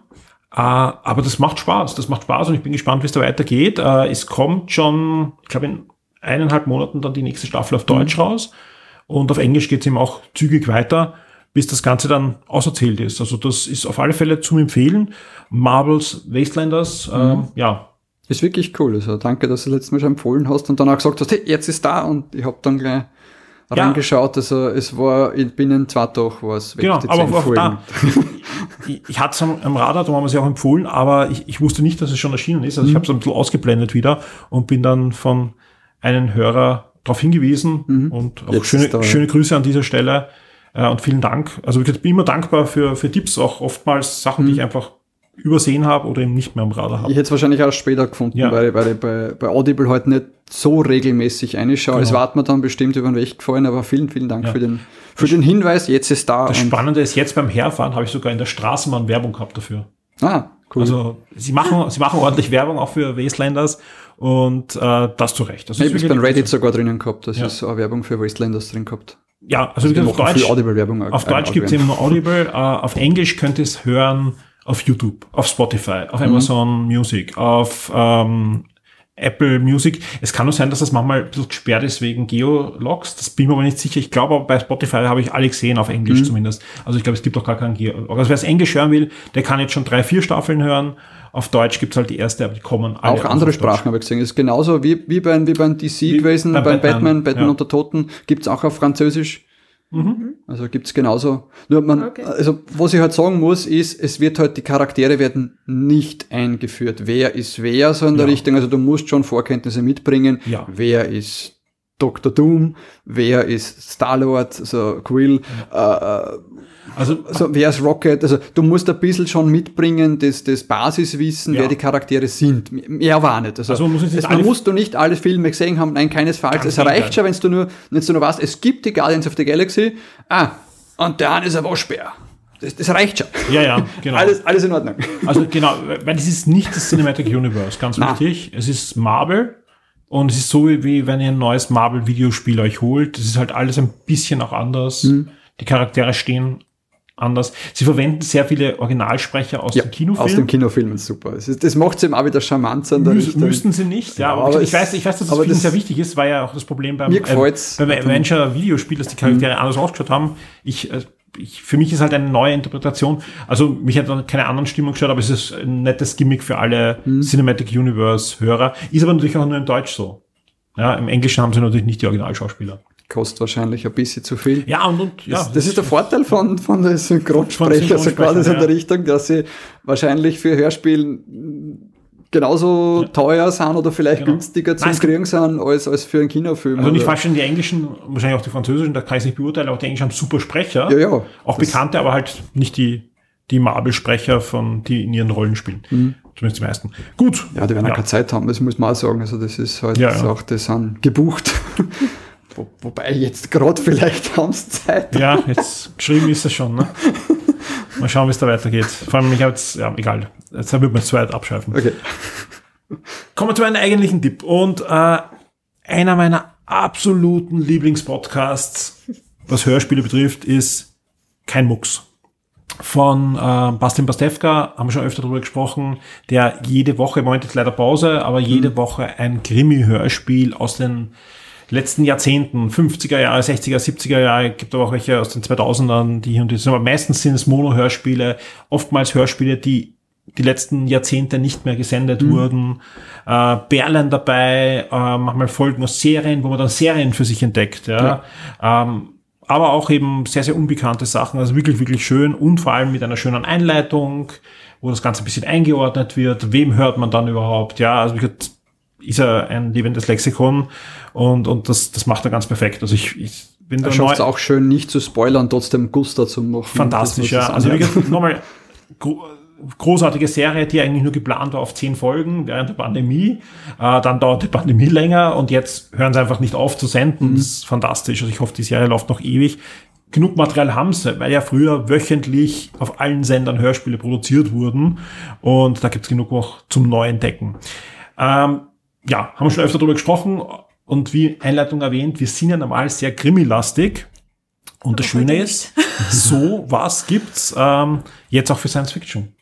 Äh, aber das macht Spaß. Das macht Spaß und ich bin gespannt, wie es da weitergeht. Äh, es kommt schon, ich glaube, in eineinhalb Monaten dann die nächste Staffel auf Deutsch raus. Und auf Englisch geht es eben auch zügig weiter, bis das Ganze dann auserzählt ist. Also das ist auf alle Fälle zum Empfehlen. Marvels Wastelanders, ähm, ja, Ist wirklich cool. Also danke, dass du letztes Mal schon empfohlen hast und dann auch gesagt hast, hey, jetzt ist da und ich habe dann gleich Ja. reingeschaut. Also es war in- binnen zwei Tagen war es weg. Genau, aber auch da. Ich, ich hatte es am, am Radar, da haben wir es ja auch empfohlen, aber ich, ich wusste nicht, dass es schon erschienen ist. Also ich habe es ein bisschen ausgeblendet wieder und bin dann von einem Hörer darauf hingewiesen und auch Jetzt schöne, schöne Grüße an dieser Stelle äh, und vielen Dank. Also ich bin immer dankbar für, für Tipps, auch oftmals Sachen, die ich einfach übersehen habe oder eben nicht mehr am Radar Ich habe. hätte es wahrscheinlich auch später gefunden, Ja. weil, weil ich bei, bei Audible halt nicht so regelmäßig reinschaue. Es Genau. war mir dann bestimmt über den Weg gefallen, aber vielen, vielen Dank Ja. für, den, für den Hinweis. Jetzt ist da. Das Spannende ist, jetzt beim Herfahren habe ich sogar in der Straßenbahn Werbung gehabt dafür. Ah, cool. Also sie machen, sie machen ordentlich Werbung auch für Wastelanders und äh, das zu Recht. Das ich habe es beim Reddit sogar drinnen gehabt. Das Ja. ist auch Werbung für Wastelanders drin gehabt. Ja, also, gesagt, auf Deutsch, auf Deutsch gibt es eben nur Audible, äh, auf Englisch könnt ihr es hören auf YouTube, auf Spotify, auf Amazon Music, auf ähm, Apple Music. Es kann nur sein, dass das manchmal ein bisschen gesperrt ist wegen Geologs. Das bin ich mir aber nicht sicher. Ich glaube aber bei Spotify habe ich alle gesehen, auf Englisch zumindest. Also ich glaube, es gibt auch gar keinen Geolog. Also wer es Englisch hören will, der kann jetzt schon drei, vier Staffeln hören. Auf Deutsch gibt es halt die erste, aber die kommen alle Auch andere. Sprachen habe ich gesehen. Ist genauso wie, wie beim, wie beim DC gewesen, beim beim Batman, Batman, Batman ja. unter Toten. Gibt's auch auf Französisch. Mhm. Also gibt's genauso. Nur man, Okay. also was ich halt sagen muss, ist, es wird halt, die Charaktere werden nicht eingeführt. Wer ist wer, so in der Ja. Richtung. Also du musst schon Vorkenntnisse mitbringen. Ja. Wer ist Dr. Doom? Wer ist Star-Lord? Also Quill? Äh, äh, Also also wer ist Rocket? Also du musst ein bisschen schon mitbringen, das, das Basiswissen, Ja. wer die Charaktere sind. Mehr war nicht. Also, Also muss es, man musst du nicht alle Filme gesehen haben, nein, keinesfalls. Es reicht schon, wenn du nur, wenn du nur weißt, es gibt die Guardians of the Galaxy. Ah, und der eine ist ein Waschbär. Das, das reicht schon. ja, ja, genau. Alles, alles in Ordnung. Also genau, weil es ist nicht das Cinematic Universe, ganz Na. wichtig. Es ist Marvel und es ist so, wie, wie wenn ihr ein neues Marvel-Videospiel euch holt. Es ist halt alles ein bisschen auch anders. Mhm. Die Charaktere stehen anders. Sie verwenden sehr viele Originalsprecher aus dem Kinofilm. Aus dem Kinofilm ist super. Das, ist, das macht sie eben auch wieder charmant an der Müs müssten sie nicht, ja, Ja, aber, aber ich, es- weiß, ich weiß, dass das vielen das- sehr wichtig ist, war ja auch das Problem beim, gefällt's. beim Adventure-Videospiel, dass die Charaktere anders ausgeschaut haben. Ich, äh, ich, für mich ist halt eine neue Interpretation. Also mich hat dann keine anderen Stimmen gestört, aber es ist ein nettes Gimmick für alle Cinematic Universe-Hörer. Ist aber natürlich auch nur in Deutsch so. Ja, im Englischen haben sie natürlich nicht die Originalschauspieler. Kostet wahrscheinlich ein bisschen zu viel. Ja, und, und ja, Das, das ist der Vorteil von, von der Synchronsprecher, Von so quasi so in der ja. Richtung, dass sie wahrscheinlich für Hörspiel genauso teuer sind oder vielleicht Genau. günstiger zum Nein, es- Kriegen sind als, als für einen Kinofilm. Also nicht falsch die Englischen, wahrscheinlich auch die Französischen, da kann ich es nicht beurteilen, auch die Englischen haben super Sprecher. Ja, ja. Auch Das- bekannte, aber halt nicht die, die Marvel-Sprecher von, die in ihren Rollen spielen. Zumindest die meisten. Gut. Mhm. Ja, die werden ja Ja. keine Zeit haben, das muss man auch sagen. Also das ist halt Ja, ja. auch, die sind gebucht. Wo, wobei jetzt gerade vielleicht haben sie Zeit. Ja, jetzt geschrieben ist es schon, ne? Mal schauen, wie es da weitergeht. Vor allem, ich habe jetzt, ja, egal. Jetzt wird man zu weit abschweifen. Okay. Kommen wir zu meinem eigentlichen Tipp. Und äh, einer meiner absoluten Lieblingspodcasts, was Hörspiele betrifft, ist Kein Mucks. Von äh, Bastian Pastewka haben wir schon öfter darüber gesprochen, der jede Woche, im Moment ist leider Pause, aber jede Woche ein Krimi-Hörspiel aus den letzten Jahrzehnten, 50er Jahre, 60er, 70er Jahre, gibt aber auch welche aus den 2000ern, die hier und die sind, aber meistens sind es Mono-Hörspiele, oftmals Hörspiele, die die letzten Jahrzehnte nicht mehr gesendet wurden. Äh, Bärlein dabei, äh, manchmal Folgen aus Serien, wo man dann Serien für sich entdeckt. Ja. Ähm, aber auch eben sehr, sehr unbekannte Sachen, also wirklich, wirklich schön und vor allem mit einer schönen Einleitung, wo das Ganze ein bisschen eingeordnet wird. Wem hört man dann überhaupt? Ja, also gesagt, ist er ein lebendes Lexikon und, und das, das macht er ganz perfekt. Also ich, ich bin da schafft es auch schön, nicht zu spoilern, trotzdem Guster zu machen. Fantastisch, ja. Also wie gesagt, nochmal gro großartige Serie, die eigentlich nur geplant war auf zehn Folgen während der Pandemie. Äh, dann dauert die Pandemie länger und jetzt hören sie einfach nicht auf zu senden. Mhm. Das ist fantastisch. Also ich hoffe, die Serie läuft noch ewig. Genug Material haben sie, weil ja früher wöchentlich auf allen Sendern Hörspiele produziert wurden und da gibt's genug noch zum Neuentdecken. Ähm, ja, haben wir schon öfter darüber gesprochen und wie Einleitung erwähnt, wir sind ja normal sehr krimilastig. Und das Schöne ist, so was gibt's ähm, jetzt auch für Science Fiction.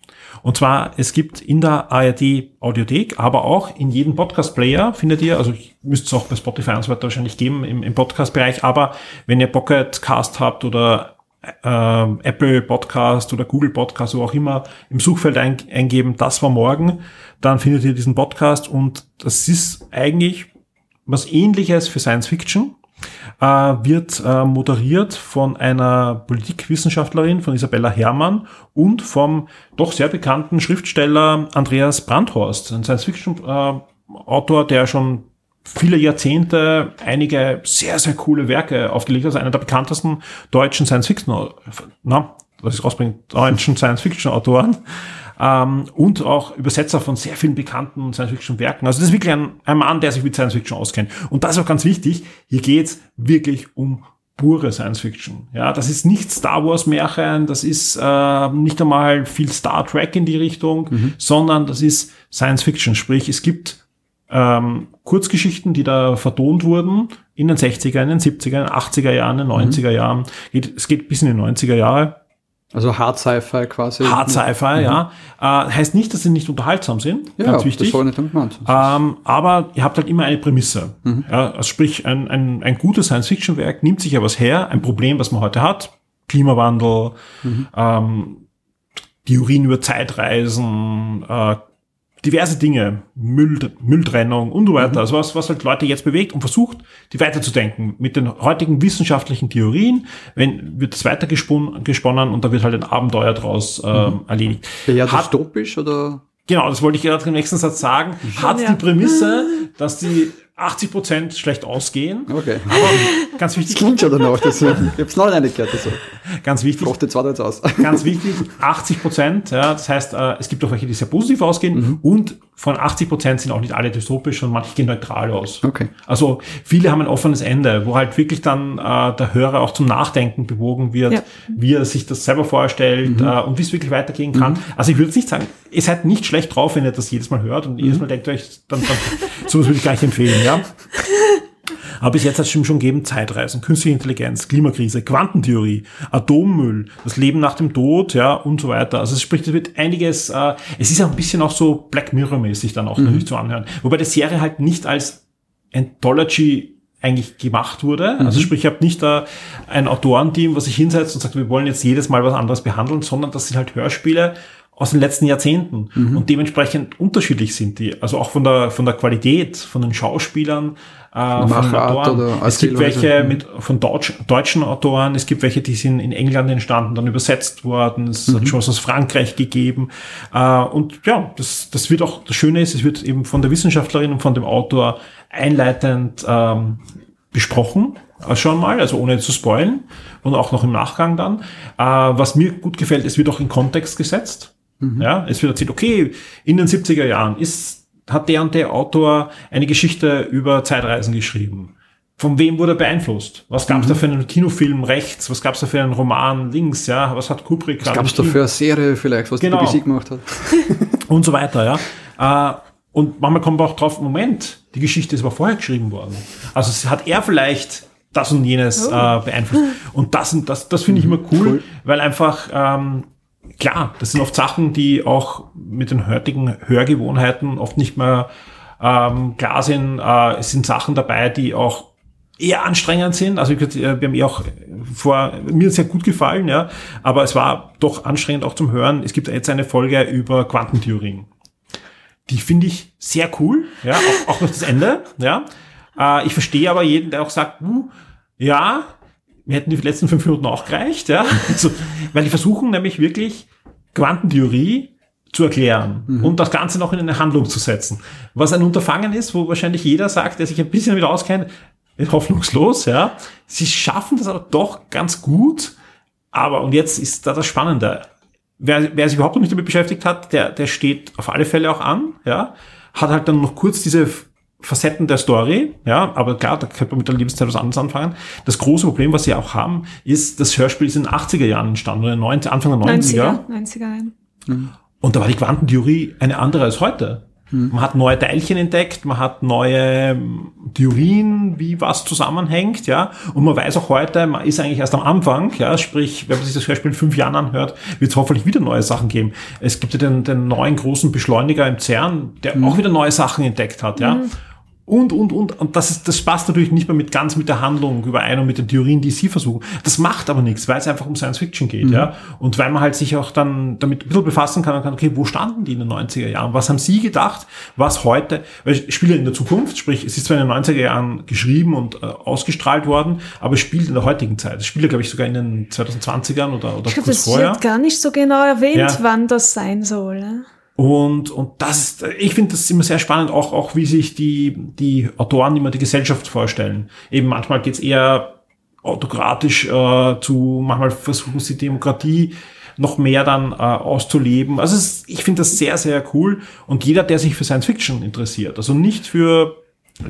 Und zwar, es gibt in der ARD Audiothek, aber auch in jedem Podcast-Player findet ihr, also ich müsste es auch bei Spotify und so weiter wahrscheinlich geben im, im Podcast-Bereich, aber wenn ihr Pocket Cast habt oder ähm, Apple Podcast oder Google Podcast, wo auch immer, im Suchfeld ein, eingeben, das war morgen, dann findet ihr diesen Podcast und das ist eigentlich was ähnliches für Science Fiction, äh, wird äh, moderiert von einer Politikwissenschaftlerin, von Isabella Herrmann und vom doch sehr bekannten Schriftsteller Andreas Brandhorst, ein Science-Fiction-Autor, der schon viele Jahrzehnte einige sehr, sehr coole Werke aufgelegt. Also einer der bekanntesten deutschen Science-Fiction, na, was ich rausbringe, deutschen Science-Fiction-Autoren ähm, und auch Übersetzer von sehr vielen bekannten Science-Fiction-Werken. Also das ist wirklich ein, ein Mann, der sich mit Science-Fiction auskennt. Und das ist auch ganz wichtig, hier geht's wirklich um pure Science-Fiction. Ja, das ist nicht Star Wars-Märchen, das ist äh, nicht einmal viel Star Trek in die Richtung, sondern das ist Science-Fiction. Sprich, es gibt ähm, Kurzgeschichten, die da vertont wurden in den 60er, in den 70er, in den 80er Jahren, in den 90er Jahren. Geht, es geht bis in die 90er Jahre. Also Hard Sci-Fi quasi. Hard Sci-Fi, ja. Äh, heißt nicht, dass sie nicht unterhaltsam sind. Ja, ganz das wichtig. war nicht damit gemeint. Ähm, aber ihr habt halt immer eine Prämisse. Ja, also sprich, ein, ein, ein gutes Science-Fiction-Werk nimmt sich ja was her, ein Problem, was man heute hat. Klimawandel, ähm, Theorien über Zeitreisen, äh, diverse Dinge, Müll, Mülltrennung und so weiter. Also was, was halt Leute jetzt bewegt und versucht, die weiterzudenken. Mit den heutigen wissenschaftlichen Theorien wenn, wird es weitergesponnen gesponnen und da wird halt ein Abenteuer draus ähm, erledigt. Eher Hat- dystopisch oder? Genau, das wollte ich gerade im nächsten Satz sagen. Hat ja. die Prämisse, dass die 80% schlecht ausgehen. Okay. Aber ganz Das wichtig, klingt schon danach. Das, ich hab's noch nicht gehört. Also. ganz wichtig, Brachte zwar jetzt aus. ganz wichtig, 80 Prozent, ja, das heißt, äh, es gibt auch welche, die sehr positiv ausgehen Mhm. und von 80 Prozent sind auch nicht alle dystopisch und manche gehen neutral aus. Okay. Also viele haben ein offenes Ende, wo halt wirklich dann äh, der Hörer auch zum Nachdenken bewogen wird, Ja. wie er sich das selber vorstellt Mhm. äh, und wie es wirklich weitergehen kann. Also ich würde jetzt nicht sagen, ihr seid nicht schlecht drauf, wenn ihr das jedes Mal hört und Mhm. jedes Mal denkt euch, dann, dann sowas würde ich gar nicht empfehlen, ja. Aber bis jetzt hat es schon gegeben Zeitreisen, künstliche Intelligenz, Klimakrise, Quantentheorie, Atommüll, das Leben nach dem Tod, ja, und so weiter. Also es spricht, es wird einiges, äh, es ist auch ein bisschen auch so Black Mirror-mäßig dann auch Mhm. natürlich zu anhören. Wobei die Serie halt nicht als Anthology eigentlich gemacht wurde. Also Mhm. sprich, ich habe nicht da ein Autorenteam, was sich hinsetzt und sagt, wir wollen jetzt jedes Mal was anderes behandeln, sondern das sind halt Hörspiele aus den letzten Jahrzehnten Mhm. und dementsprechend unterschiedlich sind die. Also auch von der von der Qualität, von den Schauspielern, äh, von den Autoren. Es gibt welche mit von Deutsch, deutschen Autoren, es gibt welche, die sind in England entstanden, dann übersetzt worden, es Mhm. hat schon was aus Frankreich gegeben. Äh, und ja, das, das wird auch, das Schöne ist, es wird eben von der Wissenschaftlerin und von dem Autor einleitend ähm, besprochen, äh, schon mal, also ohne zu spoilen und auch noch im Nachgang dann. Äh, was mir gut gefällt, es wird auch in Kontext gesetzt. Ja, es wird erzählt, okay, in den 70er Jahren ist, hat der und der Autor eine Geschichte über Zeitreisen geschrieben. Von wem wurde er beeinflusst? Was gab es da für einen Kinofilm rechts? Was gab es da für einen Roman links? Ja, was hat Kubrick Was gab es da für eine Serie vielleicht, was Genau. die BBC gemacht hat? und so weiter, ja. Äh, und manchmal kommt man auch drauf, Moment, die Geschichte ist aber vorher geschrieben worden. Also hat er vielleicht das und jenes äh, beeinflusst. Und das, und das, das finde ich immer cool, weil einfach, ähm, klar, das sind oft Sachen, die auch mit den heutigen Hörgewohnheiten oft nicht mehr ähm, klar sind. Äh, es sind Sachen dabei, die auch eher anstrengend sind. Also äh, wir haben eh auch vor, mir sehr gut gefallen, ja, aber es war doch anstrengend auch zum Hören. Es gibt jetzt eine Folge über Quantentheorien. Die finde ich sehr cool, ja, auch, auch noch das Ende, ja. Äh, ich verstehe aber jeden, der auch sagt, uh, ja, mir hätten die letzten fünf Minuten auch gereicht, ja. Also, weil die versuchen nämlich wirklich Quantentheorie zu erklären und das Ganze noch in eine Handlung zu setzen. Was ein Unterfangen ist, wo wahrscheinlich jeder sagt, der sich ein bisschen damit auskennt, ist hoffnungslos, ja. Sie schaffen das aber doch ganz gut. Aber, und jetzt ist da das Spannende. Wer, wer sich überhaupt noch nicht damit beschäftigt hat, der, der steht auf alle Fälle auch an, ja. Hat halt dann noch kurz diese Facetten der Story, ja, aber klar, da könnte man mit der Lebenszeit was anderes anfangen. Das große Problem, was sie auch haben, ist, das Hörspiel ist in den 80er Jahren entstanden, oder 90, Anfang der 90er. 90er. 90er. Und da war die Quantentheorie eine andere als heute. Man hat neue Teilchen entdeckt, man hat neue ähm, Theorien, wie was zusammenhängt, ja. Und man weiß auch heute, man ist eigentlich erst am Anfang, ja. Sprich, wenn man sich das Hörspiel in fünf Jahren anhört, wird es hoffentlich wieder neue Sachen geben. Es gibt ja den, den neuen großen Beschleuniger im CERN, der auch wieder neue Sachen entdeckt hat, ja. Und, und, und, und das ist, das passt natürlich nicht mehr mit ganz mit der Handlung überein und mit den Theorien, die sie versuchen. Das macht aber nichts, weil es einfach um Science Fiction geht, ja. Und weil man halt sich auch dann damit ein bisschen befassen kann und kann, okay, wo standen die in den 90er Jahren? Was haben sie gedacht, was heute, weil ich spiele in der Zukunft, sprich, es ist zwar in den 90er Jahren geschrieben und äh, ausgestrahlt worden, aber es spielt in der heutigen Zeit. Es spielt ja, glaube ich, sogar in den 2020ern oder, oder Ich glaube, kurz das vorher. wird gar nicht so genau erwähnt, Ja. wann das sein soll. Ne? Und, und das ist, ich finde das immer sehr spannend, auch, auch wie sich die, die Autoren immer die Gesellschaft vorstellen. Eben manchmal geht's eher autokratisch äh, zu, manchmal versuchen sie Demokratie noch mehr dann äh, auszuleben. Also es, ich finde das sehr, sehr cool. Und jeder, der sich für Science Fiction interessiert, also nicht für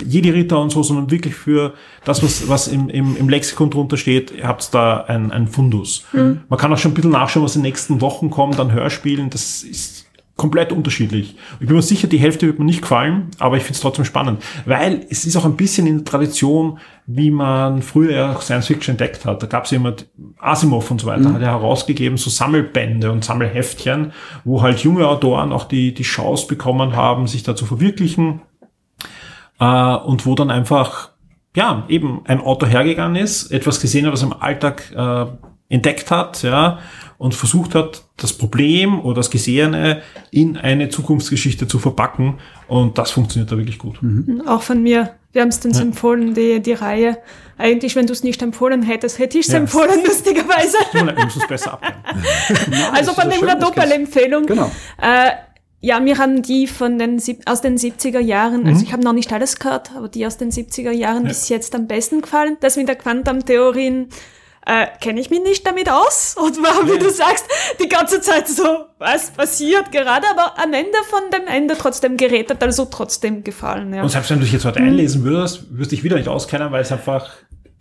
Jedi Ritter und so, sondern wirklich für das, was, was im, im, im Lexikon drunter steht, ihr habt da ein, ein Fundus. Mhm. Man kann auch schon ein bisschen nachschauen, was in den nächsten Wochen kommt an Hörspielen. Das ist komplett unterschiedlich. Ich bin mir sicher, die Hälfte wird mir nicht gefallen, aber ich finde es trotzdem spannend, weil es ist auch ein bisschen in der Tradition, wie man früher Science Fiction entdeckt hat. Da gab es immer Asimov und so weiter, hat ja herausgegeben, so Sammelbände und Sammelheftchen, wo halt junge Autoren auch die, die Chance bekommen haben, sich da zu verwirklichen äh, und wo dann einfach, ja, eben ein Autor hergegangen ist, etwas gesehen hat, was er im Alltag äh, entdeckt hat, ja, und versucht hat, das Problem oder das Gesehene in eine Zukunftsgeschichte zu verpacken. Und das funktioniert da wirklich gut. Auch von mir wärmstens empfohlen, die, die Reihe. Eigentlich, wenn du es nicht empfohlen hättest, hätte ich es Ja. empfohlen, lustigerweise. Wir müssen es besser abklären. also von dem ja Doppelempfehlung. Genau. Äh, ja, mir haben die von den aus den 70er Jahren, Mhm. also ich habe noch nicht alles gehört, aber die aus den 70er Jahren bis jetzt am besten gefallen. Das mit der Quantentheorien äh, kenne ich mich nicht damit aus und war, wie du sagst, die ganze Zeit so, was passiert gerade, aber am Ende von dem Ende trotzdem gerätet, also trotzdem gefallen. Ja. Und selbst wenn du dich jetzt heute einlesen würdest, würdest du dich wieder nicht auskennen, weil es einfach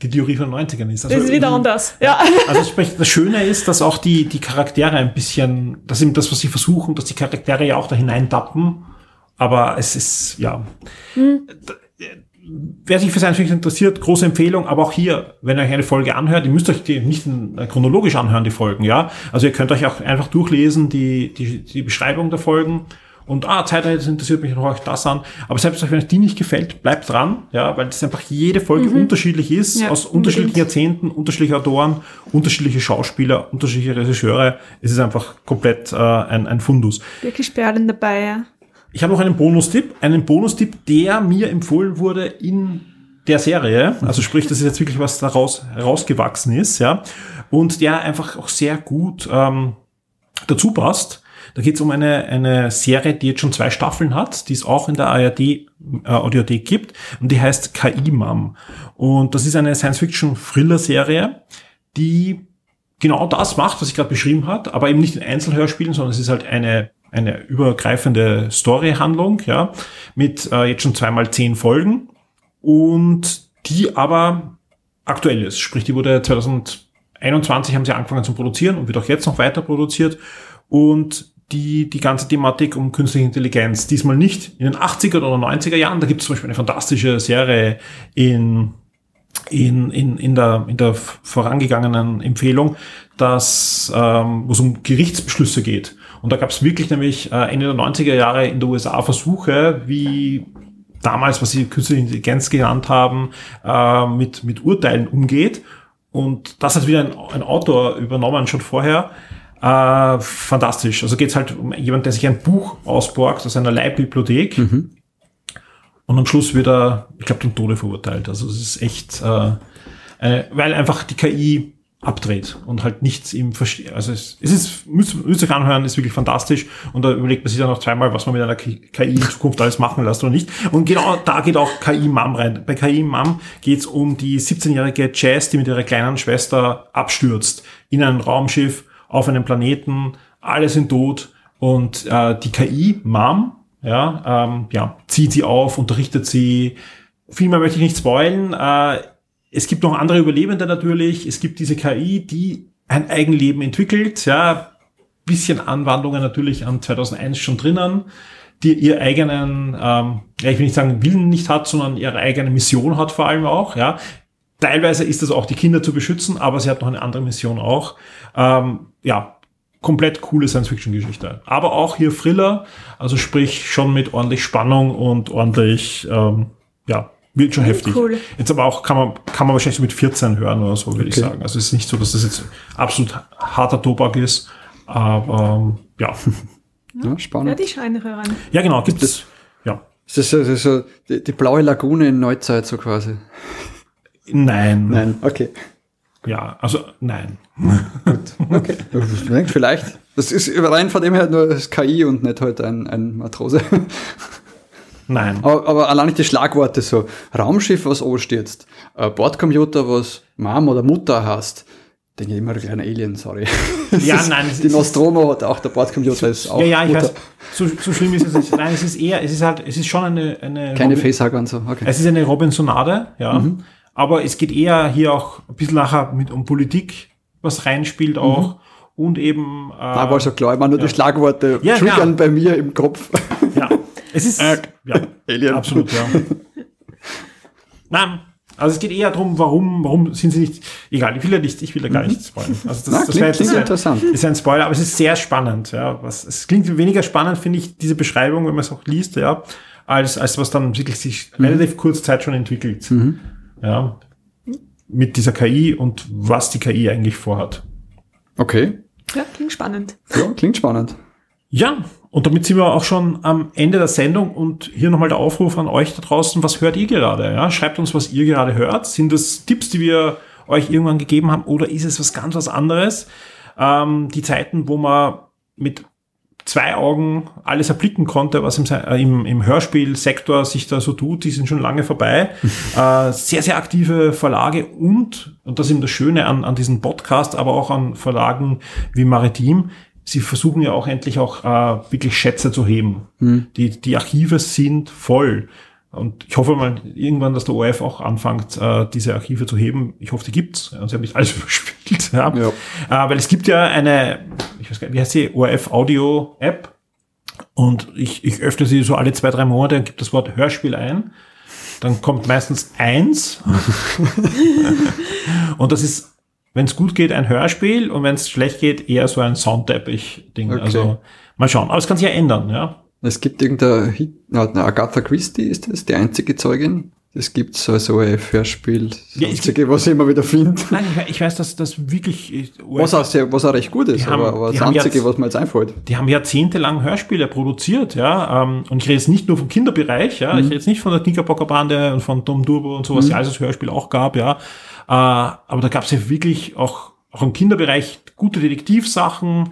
die Theorie von den 90ern ist. Also, Das ist wieder anders. Ja. Also sprich, das Schöne ist, dass auch die, die Charaktere ein bisschen, das ist eben das, was sie versuchen, dass die Charaktere ja auch da hineintappen. Aber es ist, ja. Wer sich für Science Fiction interessiert, große Empfehlung, aber auch hier, wenn ihr euch eine Folge anhört, ihr müsst euch die nicht äh, chronologisch anhören, die Folgen, ja. Also ihr könnt euch auch einfach durchlesen, die, die, die Beschreibung der Folgen. Und ah, Zeitreise interessiert mich, noch euch das an. Aber selbst wenn euch die nicht gefällt, bleibt dran, ja, weil das einfach jede Folge Mhm. unterschiedlich ist, Ja, aus unterschiedlichen. Jahrzehnten, unterschiedliche Autoren, unterschiedliche Schauspieler, unterschiedliche Regisseure. Es ist einfach komplett äh, ein, ein Fundus. Wirklich Perlen dabei, ja. Ich habe noch einen Bonustipp, einen Bonustipp, der mir empfohlen wurde in der Serie. Also sprich, das ist jetzt wirklich was daraus herausgewachsen ist, ja. Und der einfach auch sehr gut ähm, dazu passt. Da geht es um eine, eine Serie, die jetzt schon zwei Staffeln hat, die es auch in der ARD äh, Audiothek gibt. Und die heißt KI-Mom. Und das ist eine Science-Fiction-Thriller-Serie, die genau das macht, was ich gerade beschrieben hat, aber eben nicht in Einzelhörspielen, sondern es ist halt eine, eine übergreifende Story-Handlung, ja, mit äh, jetzt schon zweimal zehn Folgen und die aber aktuell ist. Sprich, die wurde 2021 haben sie angefangen zu produzieren und wird auch jetzt noch weiter produziert und die, die ganze Thematik um künstliche Intelligenz, diesmal nicht in den 80er oder 90er Jahren, da gibt es zum Beispiel eine fantastische Serie in in, in, in, der, in der vorangegangenen Empfehlung, dass ähm, wo es um Gerichtsbeschlüsse geht. Und da gab es wirklich nämlich äh, Ende der 90er Jahre in der USA Versuche, wie damals, was sie künstliche Intelligenz genannt haben, äh, mit, mit Urteilen umgeht. Und das hat wieder ein, ein Autor übernommen, schon vorher. Äh, fantastisch. Also geht es halt um jemand, der sich ein Buch ausborgt aus einer Leihbibliothek. Und am Schluss wird er, ich glaube, zum Tode verurteilt. Also es ist echt, äh, äh, weil einfach die KI abdreht und halt nichts ihm versteht. Also es, es ist, müsst, müsst euch anhören, ist wirklich fantastisch. Und da überlegt man sich dann noch zweimal, was man mit einer KI in Zukunft alles machen lässt oder nicht. Und genau da geht auch KI Mom rein. Bei KI Mom geht es um die 17-jährige Jazz, die mit ihrer kleinen Schwester abstürzt in ein Raumschiff auf einem Planeten. Alle sind tot und äh, die KI Mom ja, ähm, ja, zieht sie auf, unterrichtet sie. Viel mehr möchte ich nicht spoilen. Äh, es gibt noch andere Überlebende natürlich. Es gibt diese KI, die ein Eigenleben entwickelt. Ja, bisschen Anwandlungen natürlich an 2001 schon drinnen, die ihr eigenen, ähm, ja, ich will nicht sagen Willen nicht hat, sondern ihre eigene Mission hat vor allem auch. Ja, teilweise ist es auch die Kinder zu beschützen, aber sie hat noch eine andere Mission auch. Ähm, ja, komplett coole Science-Fiction-Geschichte. Aber auch hier Thriller, also sprich schon mit ordentlich Spannung und ordentlich, ähm, ja, wird schon heftig. cool. Jetzt aber auch kann man, kann man wahrscheinlich so mit 14 hören oder so, würde ich Okay. sagen. Also es ist nicht so, dass das jetzt absolut harter Tobak ist, aber ähm, ja. Ja, spannend. Werde ich reinhören. Ja, genau, gibt es. Ja. Das ist so, das ist so die, die blaue Lagune in Neuzeit so quasi. Nein. Nein, okay. Ja, also nein. Okay. Vielleicht. Das ist rein von dem her nur das KI und nicht halt ein, ein Matrose. Nein. Aber, aber allein die Schlagworte so, Raumschiff, was anstürzt, äh, Bordcomputer, was Mom oder Mutter hast, denke ich immer ein kleiner Alien, sorry. Ja, ist- nein, Die Nostromo hat auch, der Bordcomputer ist auch ja, ja, ich Mutter. weiß. So, so schlimm ist es nicht. Nein, es ist eher, es ist halt, es ist schon eine, eine Keine Robin- Facehugger und so, okay. Es ist eine Robinsonade, ja. Mhm. Aber es geht eher hier auch ein bisschen nachher mit um Politik, was reinspielt auch. Und eben. Äh, Da war schon klar, ich meine nur ja. die Schlagworte Ja, triggern ja. bei mir im Kopf. Ja, es ist. Äh, ja, Alien. absolut, ja. Nein, also es geht eher darum, warum, warum sind sie nicht. Egal, ich will ja nicht, ich will ja gar nicht spoilern. Also das, Mhm. Na, das klingt- klingt interessant. Ist ein Spoiler, aber es ist sehr spannend, ja. Was, es klingt weniger spannend, finde ich, diese Beschreibung, wenn man es auch liest, ja, als, als was dann wirklich sich Mhm. relativ kurz Zeit schon entwickelt. Ja. Mit dieser KI und was die KI eigentlich vorhat. Okay, Ja, klingt spannend. ja, klingt spannend. Ja, und damit sind wir auch schon am Ende der Sendung und hier nochmal der Aufruf an euch da draußen, was hört ihr gerade? Ja? Schreibt uns, was ihr gerade hört. Sind das Tipps, die wir euch irgendwann gegeben haben oder ist es was ganz was anderes? Ähm, die Zeiten, wo man mit zwei Augen alles erblicken konnte, was im, äh, im, im Hörspielsektor sich da so tut, die sind schon lange vorbei. äh, sehr, sehr aktive Verlage und, und das ist eben das Schöne an, an diesem Podcast, aber auch an Verlagen wie Maritim, sie versuchen ja auch endlich auch äh, wirklich Schätze zu heben. Die, die Archive sind voll. Und ich hoffe mal irgendwann, dass der ORF auch anfängt, äh, diese Archive zu heben. Ich hoffe, die gibt's. Ja, sie haben nicht alles überspielt. Ja. Ja. Äh, weil es gibt ja eine, ich weiß gar nicht, wie heißt die, ORF Audio App. Und ich, ich öffne sie so alle zwei, drei Monate und gebe das Wort Hörspiel ein. dann kommt meistens eins. und das ist, wenn es gut geht, ein Hörspiel und wenn es schlecht geht, eher so ein Soundteppich-Ding. Okay. Also mal schauen. Aber es kann sich ja ändern, ja. Es gibt irgendein Hit, na, Agatha Christie ist das, die einzige Zeugin. Es gibt so, so ein Hörspiel, das Ja, einzige, was ich immer wieder finde. Nein, ich, weiß, dass das wirklich. äh, Was auch, sehr, was auch recht gut ist, haben- aber, aber das einzige, was mir jetzt einfällt. Die haben jahrzehntelang Hörspiele produziert, ja. ähm, Und ich rede jetzt nicht nur vom Kinderbereich, ja. Ich rede jetzt nicht von der Knickerbocker Bande und von Tom Turbo und so, was Mhm. ja alles als Hörspiel auch gab, ja. Äh, aber da gab es ja wirklich auch, auch im Kinderbereich gute Detektivsachen.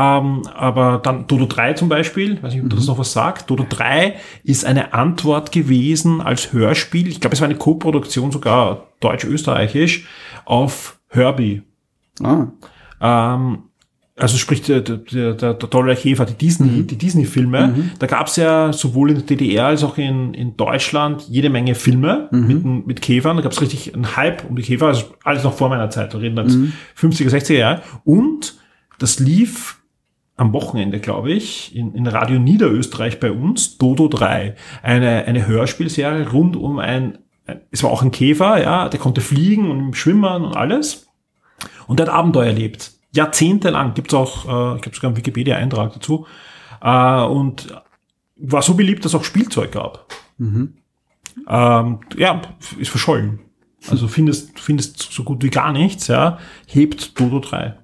Ähm, aber dann Dodo 3 zum Beispiel, weiß nicht, ob das noch was sagt. Dodo 3 ist eine Antwort gewesen als Hörspiel. Ich glaube, es war eine Co-Produktion sogar deutsch-österreichisch auf Herbie. Ah, Ähm, also sprich der, der, der, der tolle Käfer, die Disney, die Disney-Filme. Da gab es ja sowohl in der DDR als auch in, in Deutschland jede Menge Filme mit, mit Käfern. Da gab es richtig einen Hype um die Käfer, also alles noch vor meiner Zeit. Wir reden dann 50er, 60er Jahre. Und das lief am Wochenende, glaube ich, in, in Radio Niederösterreich bei uns, Dodo 3. Eine, eine Hörspielserie rund um ein, ein, es war auch ein Käfer, ja, der konnte fliegen und schwimmen und alles. Und der hat Abenteuer erlebt. Jahrzehntelang. Gibt's auch, äh, ich glaube sogar einen Wikipedia-Eintrag dazu. Äh, und war so beliebt, dass es auch Spielzeug gab. Ähm, ja, ist verschollen. Also findest, findest so gut wie gar nichts, ja. Hebt Dodo 3.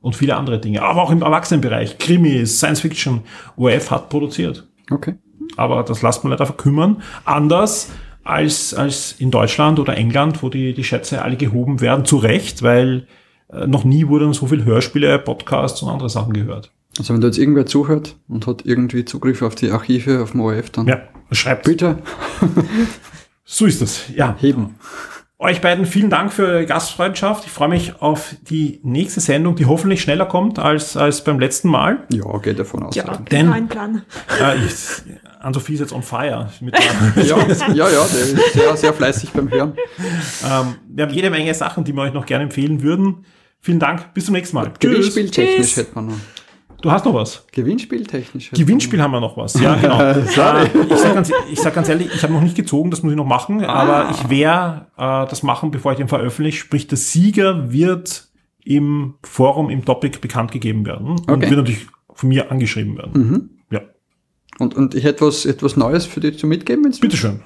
Und viele andere Dinge. Aber auch im Erwachsenenbereich. Krimis, Science Fiction. ORF hat produziert. okay. Aber das lässt man leider verkümmern. Anders als, als in Deutschland oder England, wo die, die Schätze alle gehoben werden. Zu Recht, weil äh, noch nie wurden so viele Hörspiele, Podcasts und andere Sachen gehört. Also wenn da jetzt irgendwer zuhört und hat irgendwie Zugriff auf die Archive auf dem ORF, dann Ja, schreibt. bitte So ist es. Ja. heben. Euch beiden vielen Dank für eure Gastfreundschaft. Ich freue mich auf die nächste Sendung, die hoffentlich schneller kommt als, als beim letzten Mal. Ja, geht davon aus. Ja, Denn- kein Plan. Äh, ich, Ann-Sophie ist jetzt on fire. Ja, ja, ja, der ist sehr, sehr fleißig beim Hören. ähm, wir haben jede Menge Sachen, die wir euch noch gerne empfehlen würden. Vielen Dank. Bis zum nächsten Mal. Tschüss. Tschüss. Du hast noch was? Gewinnspieltechnisch. hätte Gewinnspiel haben wir noch was. Ja, genau. Äh, ich sage ganz, ich sag ganz ehrlich, ich habe noch nicht gezogen, das muss ich noch machen, aber ich werde äh, das machen, bevor ich den veröffentliche. Sprich, der Sieger wird im Forum, im Topic bekannt gegeben werden und Okay. wird natürlich von mir angeschrieben werden. Ja, man. Und, und ich hätte was, etwas Neues für dich zu mitgeben. wenn's- bitteschön.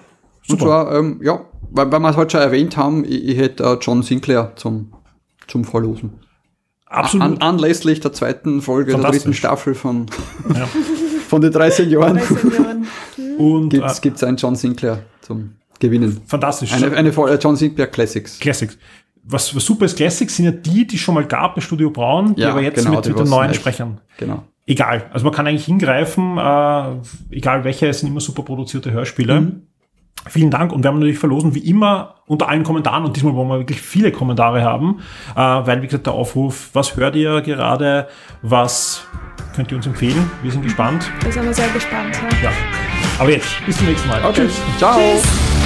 Und Super. zwar, ähm, ja, weil, weil wir es heute schon erwähnt haben, ich, ich hätte äh, John Sinclair zum, zum Verlosen. Absolut. An, anlässlich der zweiten Folge der dritten Staffel von, Ja. von den 13 Jahren Drei Senioren. Und gibt's äh, einen John Sinclair zum Gewinnen. fantastisch. Eine, eine Folge John Sinclair Classics. Classics. Was, was super ist, Classics sind ja die, die schon mal gab bei Studio Braun, die Ja, aber jetzt genau, mit, die mit den neuen neu- Sprechern. Genau. Egal. Also man kann eigentlich hingreifen, äh, egal welche, es sind immer super produzierte Hörspiele. Mhm. Vielen Dank und wir haben natürlich verlosen wie immer unter allen Kommentaren und diesmal wollen wir wirklich viele Kommentare haben, äh, weil wie gesagt der Aufruf, was hört ihr gerade, was könnt ihr uns empfehlen? Wir sind gespannt. Da sind wir sehr gespannt. Ja. Ja. Aber jetzt, bis zum nächsten Mal. Okay. Tschüss. Ciao. Tschüss.